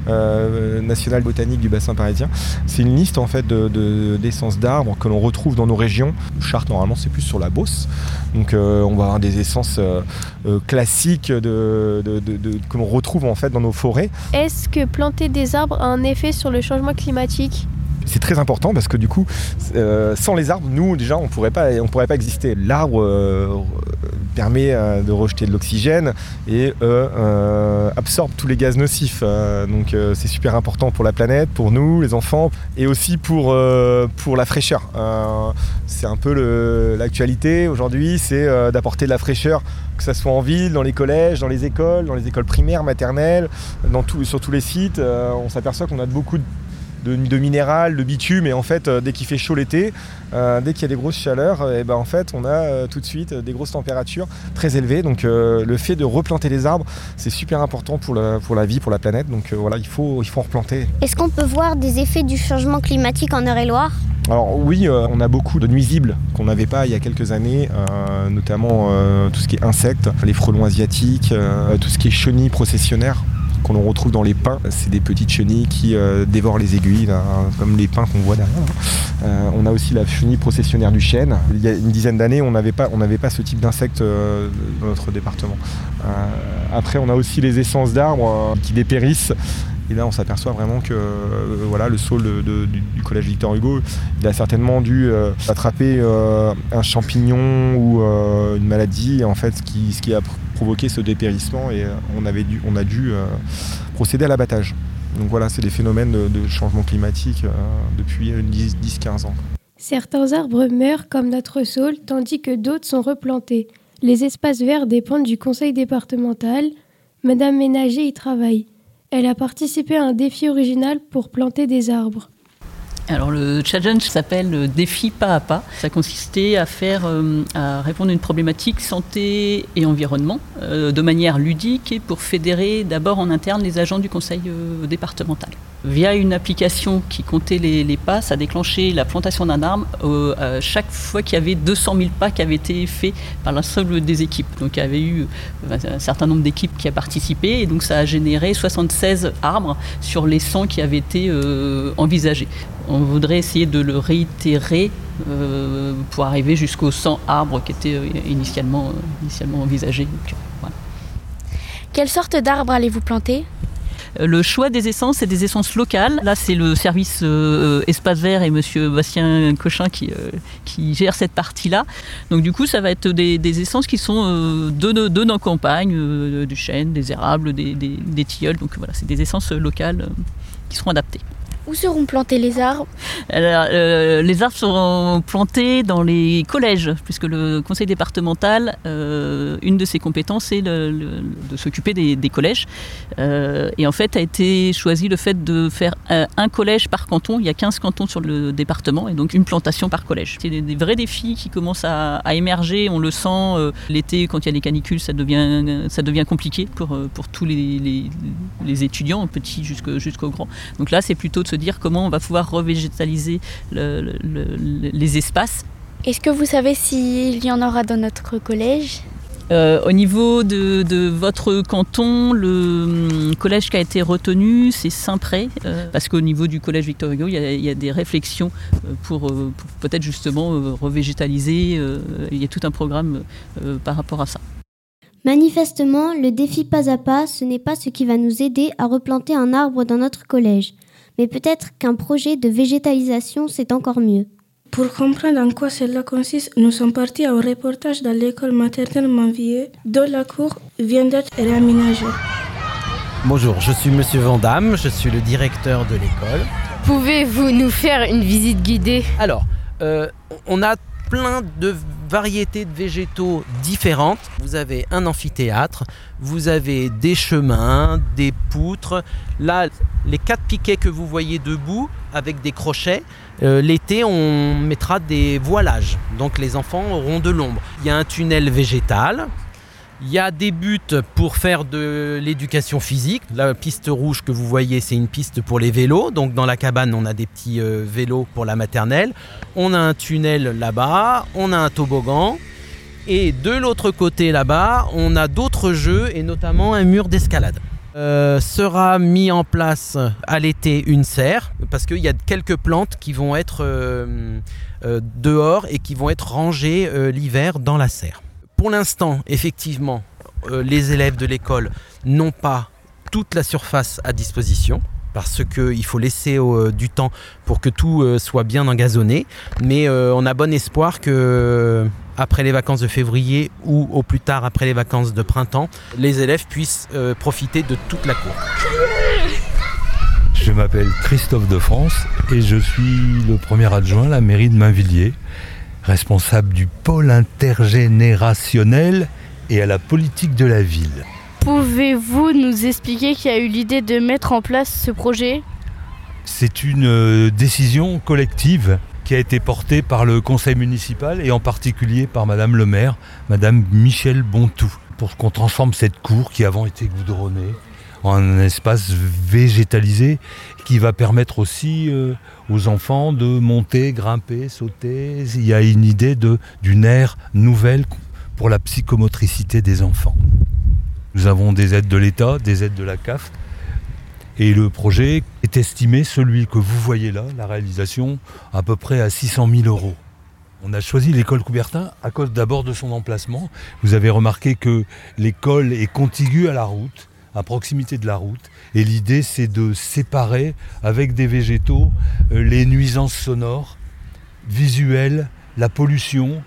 euh, national botanique du bassin parisien. C'est une liste en fait de- de- d'essences d'arbres que l'on retrouve dans nos régions. Chartres, normalement, c'est plus sur la Beauce. Donc, euh, on va avoir des essences euh, classiques de- que l'on retrouve en fait dans nos forêts. Est-ce que planter des arbres a un effet sur le changement climatique? C'est très important parce que du coup, euh, sans les arbres, nous déjà, on pourrait pas, on pourrait pas exister. L'arbre euh, permet euh, de rejeter de l'oxygène et euh, euh, absorbe tous les gaz nocifs. Donc c'est super important pour la planète, pour nous, les enfants, et aussi pour pour la fraîcheur. C'est un peu l'actualité aujourd'hui, c'est d'apporter de la fraîcheur, que ça soit en ville, dans les collèges, dans les écoles, dans les écoles primaires, maternelles, sur tous les sites. On s'aperçoit qu'on a beaucoup de de, de minéral, de bitume, et en fait, euh, dès qu'il fait chaud l'été, euh, dès qu'il y a des grosses chaleurs, et ben en fait, on a euh, tout de suite euh, des grosses températures très élevées. Donc, euh, le fait de replanter les arbres, c'est super important pour la, pour la vie, pour la planète. Donc, euh, voilà, il faut, il faut en replanter. Est-ce qu'on peut voir des effets du changement climatique en Eure-et-Loire? Alors oui, euh, on a beaucoup de nuisibles qu'on n'avait pas il y a quelques années, euh, notamment euh, tout ce qui est insectes, les frelons asiatiques, euh, tout ce qui est chenilles processionnaires qu'on retrouve dans les pins. C'est des petites chenilles qui euh, dévorent les aiguilles, comme les pins qu'on voit derrière. là. Euh, on a aussi la chenille processionnaire du chêne. Il y a une dizaine d'années, on n'avait pas, on n'avait pas ce type d'insectes euh, dans notre département. Après, on a aussi les essences d'arbres qui dépérissent. Et là, on s'aperçoit vraiment que voilà, le saule du, collège Victor Hugo, il a certainement dû attraper un champignon ou une maladie, en fait, ce qui, ce qui a pr- provoqué ce dépérissement. Et euh, on, avait dû, on a dû euh, procéder à l'abattage. Donc voilà, c'est des phénomènes de, de changement climatique euh, depuis euh, 10 10-15 ans. Certains arbres meurent comme notre saule, tandis que d'autres sont replantés. Les espaces verts dépendent du conseil départemental. Madame Ménager y travaille. Elle a participé à un défi original pour planter des arbres. Alors le challenge s'appelle défi pas à pas. Ça consistait à faire, euh, à répondre à une problématique santé et environnement euh, de manière ludique et pour fédérer d'abord en interne les agents du conseil euh, départemental. Via une application qui comptait les, pas, ça déclenchait la plantation d'un arbre chaque fois qu'il y avait 200 000 pas qui avaient été faits par l'ensemble des équipes. Donc il y avait eu un certain nombre d'équipes qui a participé et donc ça a généré 76 arbres sur les 100 qui avaient été envisagés. On voudrait essayer de le réitérer euh, pour arriver jusqu'aux 100 arbres qui étaient euh, initialement, euh, initialement envisagés. Donc, voilà. Quelle sorte d'arbre allez-vous planter? Le choix des essences, c'est des essences locales. Là, c'est le service euh, Espace Vert et Monsieur Bastien Cochin qui, euh, qui gère cette partie-là. Donc, du coup, ça va être des, des essences qui sont euh, de, nos campagnes, du chêne, des érables, des, des, des tilleuls. Donc, voilà, c'est des essences locales qui seront adaptées. Où seront plantés les arbres euh, les arbres seront plantés dans les collèges, puisque le conseil départemental, euh, une de ses compétences, c'est de s'occuper des, collèges. Euh, et en fait, a été choisi le fait de faire un, collège par canton. Il y a 15 cantons sur le département, et donc une plantation par collège. C'est des, vrais défis qui commencent à, émerger. On le sent l'été, quand il y a des canicules, ça devient, compliqué pour, tous les, étudiants, petits jusqu'au jusqu'aux grands. Donc là, c'est plutôt de se dire comment on va pouvoir revégétaliser le- le- le- les espaces. Est-ce que vous savez s'il y en aura dans notre collège? Euh, au niveau de, de votre canton, le hum, collège qui a été retenu, c'est Saint-Pré, euh, parce qu'au niveau du collège Victor Hugo, il y a, il y a des réflexions euh, pour, pour peut-être justement euh, revégétaliser. euh, il y a tout un programme euh, par rapport à ça. Manifestement, le défi pas à pas, ce n'est pas ce qui va nous aider à replanter un arbre dans notre collège. Mais peut-être qu'un projet de végétalisation, c'est encore mieux. Pour comprendre en quoi cela consiste, nous sommes partis au reportage dans l'école maternelle Manvier, dont la cour vient d'être réaménagée. Bonjour, je suis Monsieur Vandamme, je suis le directeur de l'école. Pouvez-vous nous faire une visite guidée? Alors, euh, on a plein de variétés de végétaux différentes. Vous avez un amphithéâtre, vous avez des chemins, des poutres. Là, les quatre piquets que vous voyez debout avec des crochets, euh, l'été, on mettra des voilages. Donc les enfants auront de l'ombre. Il y a un tunnel végétal. Il y a des buts pour faire de l'éducation physique. La piste rouge que vous voyez, c'est une piste pour les vélos. Donc dans la cabane, on a des petits euh, vélos pour la maternelle. On a un tunnel là-bas, on a un toboggan. Et de l'autre côté là-bas, on a d'autres jeux et notamment un mur d'escalade. Euh, sera mis en place à l'été une serre parce qu'il y a quelques plantes qui vont être euh, dehors et qui vont être rangées l'hiver dans la serre. Pour l'instant, effectivement, les élèves de l'école n'ont pas toute la surface à disposition parce qu'il faut laisser du temps pour que tout soit bien engazonné. Mais on a bon espoir que après les vacances de février ou au plus tard après les vacances de printemps, les élèves puissent euh, profiter de toute la cour. Je m'appelle Christophe de France et je suis le premier adjoint à la mairie de Mainvilliers, responsable du pôle intergénérationnel et à la politique de la ville. Pouvez-vous nous expliquer qui a eu l'idée de mettre en place ce projet? C'est une euh, décision collective qui a été porté par le conseil municipal et en particulier par Madame le maire, Madame Michel Bontou, pour qu'on transforme cette cour qui avant était goudronnée en un espace végétalisé qui va permettre aussi euh, aux enfants de monter, grimper, sauter. Il y a une idée d'une ère nouvelle pour la psychomotricité des enfants. Nous avons des aides de l'État, des aides de la CAF, et le projet est estimé, celui que vous voyez là, la réalisation, à peu près à 600 000 euros. On a choisi l'école Coubertin à cause d'abord de son emplacement. Vous avez remarqué que l'école est contiguë à la route, à proximité de la route. Et l'idée, c'est de séparer avec des végétaux euh, les nuisances sonores, visuelles, la pollution,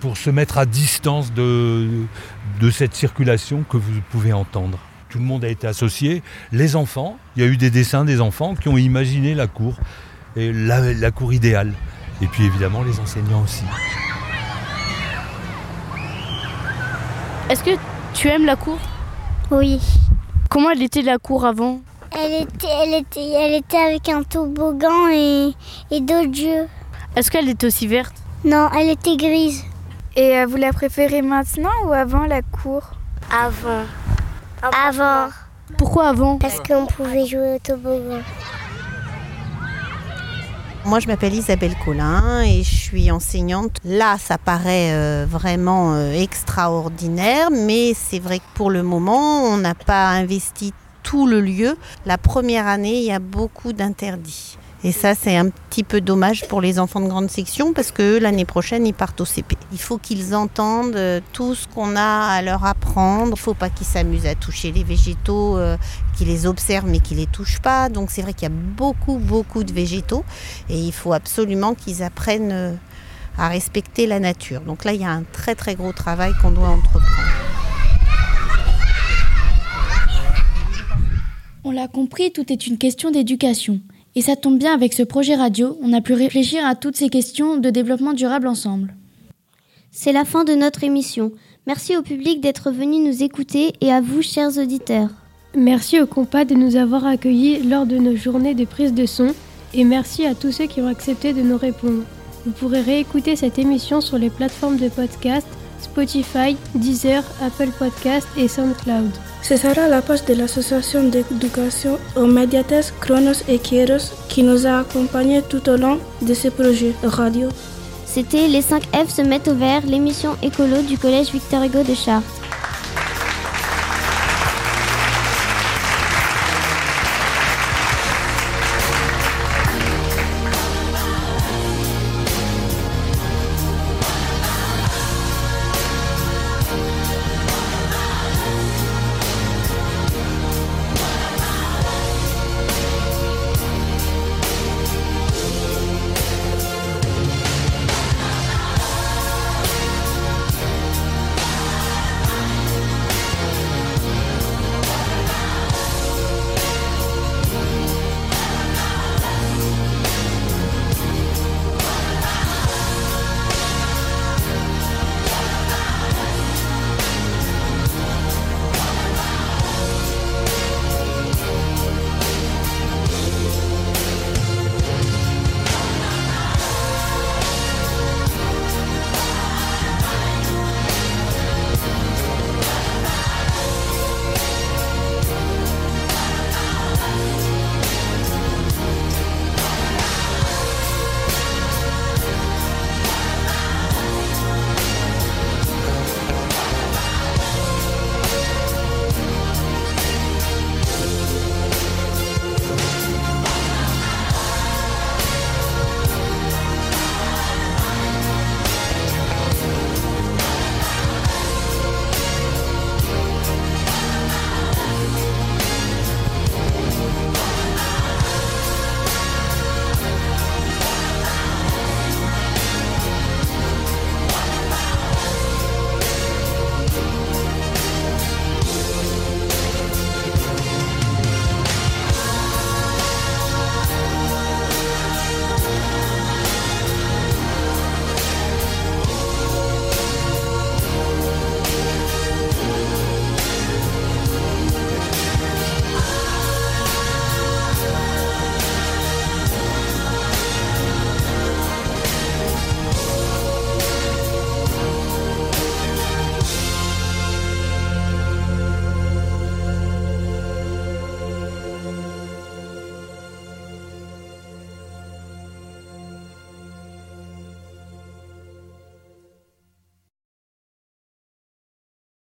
pour se mettre à distance de, de cette circulation que vous pouvez entendre tout le monde a été associé. Les enfants, il y a eu des dessins des enfants qui ont imaginé la cour, et la, cour idéale. Et puis évidemment les enseignants aussi. Est-ce que tu aimes la cour? Oui. Comment elle était la cour avant elle était, elle, était, elle était avec un toboggan et, et d'autres jeux. Est-ce qu'elle était aussi verte Non, elle était grise. Et euh, vous la préférez maintenant ou avant la cour Avant. Avant. Pourquoi avant Parce qu'on pouvait jouer au toboggan. Moi, je m'appelle Isabelle Collin et je suis enseignante. Là, ça paraît euh, vraiment euh, extraordinaire, mais c'est vrai que pour le moment, on n'a pas investi tout le lieu. La première année, il y a beaucoup d'interdits. Et ça, c'est un petit peu dommage pour les enfants de grande section parce que l'année prochaine, ils partent au CP. Il faut qu'ils entendent euh, tout ce qu'on a à leur apprendre. Il ne faut pas qu'ils s'amusent à toucher les végétaux, euh, qu'ils les observent mais qu'ils les touchent pas. Donc c'est vrai qu'il y a beaucoup, beaucoup de végétaux et il faut absolument qu'ils apprennent euh, à respecter la nature. Donc là, il y a un très, très gros travail qu'on doit entreprendre. On l'a compris, tout est une question d'éducation. Et ça tombe bien avec ce projet radio, on a pu réfléchir à toutes ces questions de développement durable ensemble. C'est la fin de notre émission. Merci au public d'être venu nous écouter et à vous, chers auditeurs. Merci au compas de nous avoir accueillis lors de nos journées de prise de son et merci à tous ceux qui ont accepté de nous répondre. Vous pourrez réécouter cette émission sur les plateformes de podcast Spotify, Deezer, Apple Podcast et SoundCloud. Ce sera la page de l'association d'éducation aux médiathèques Chronos et Kieros qui nous a accompagnés tout au long de ce projet radio. C'était Les 5 F se mettent au vert, l'émission écolo du Collège Victor Hugo de Chartres.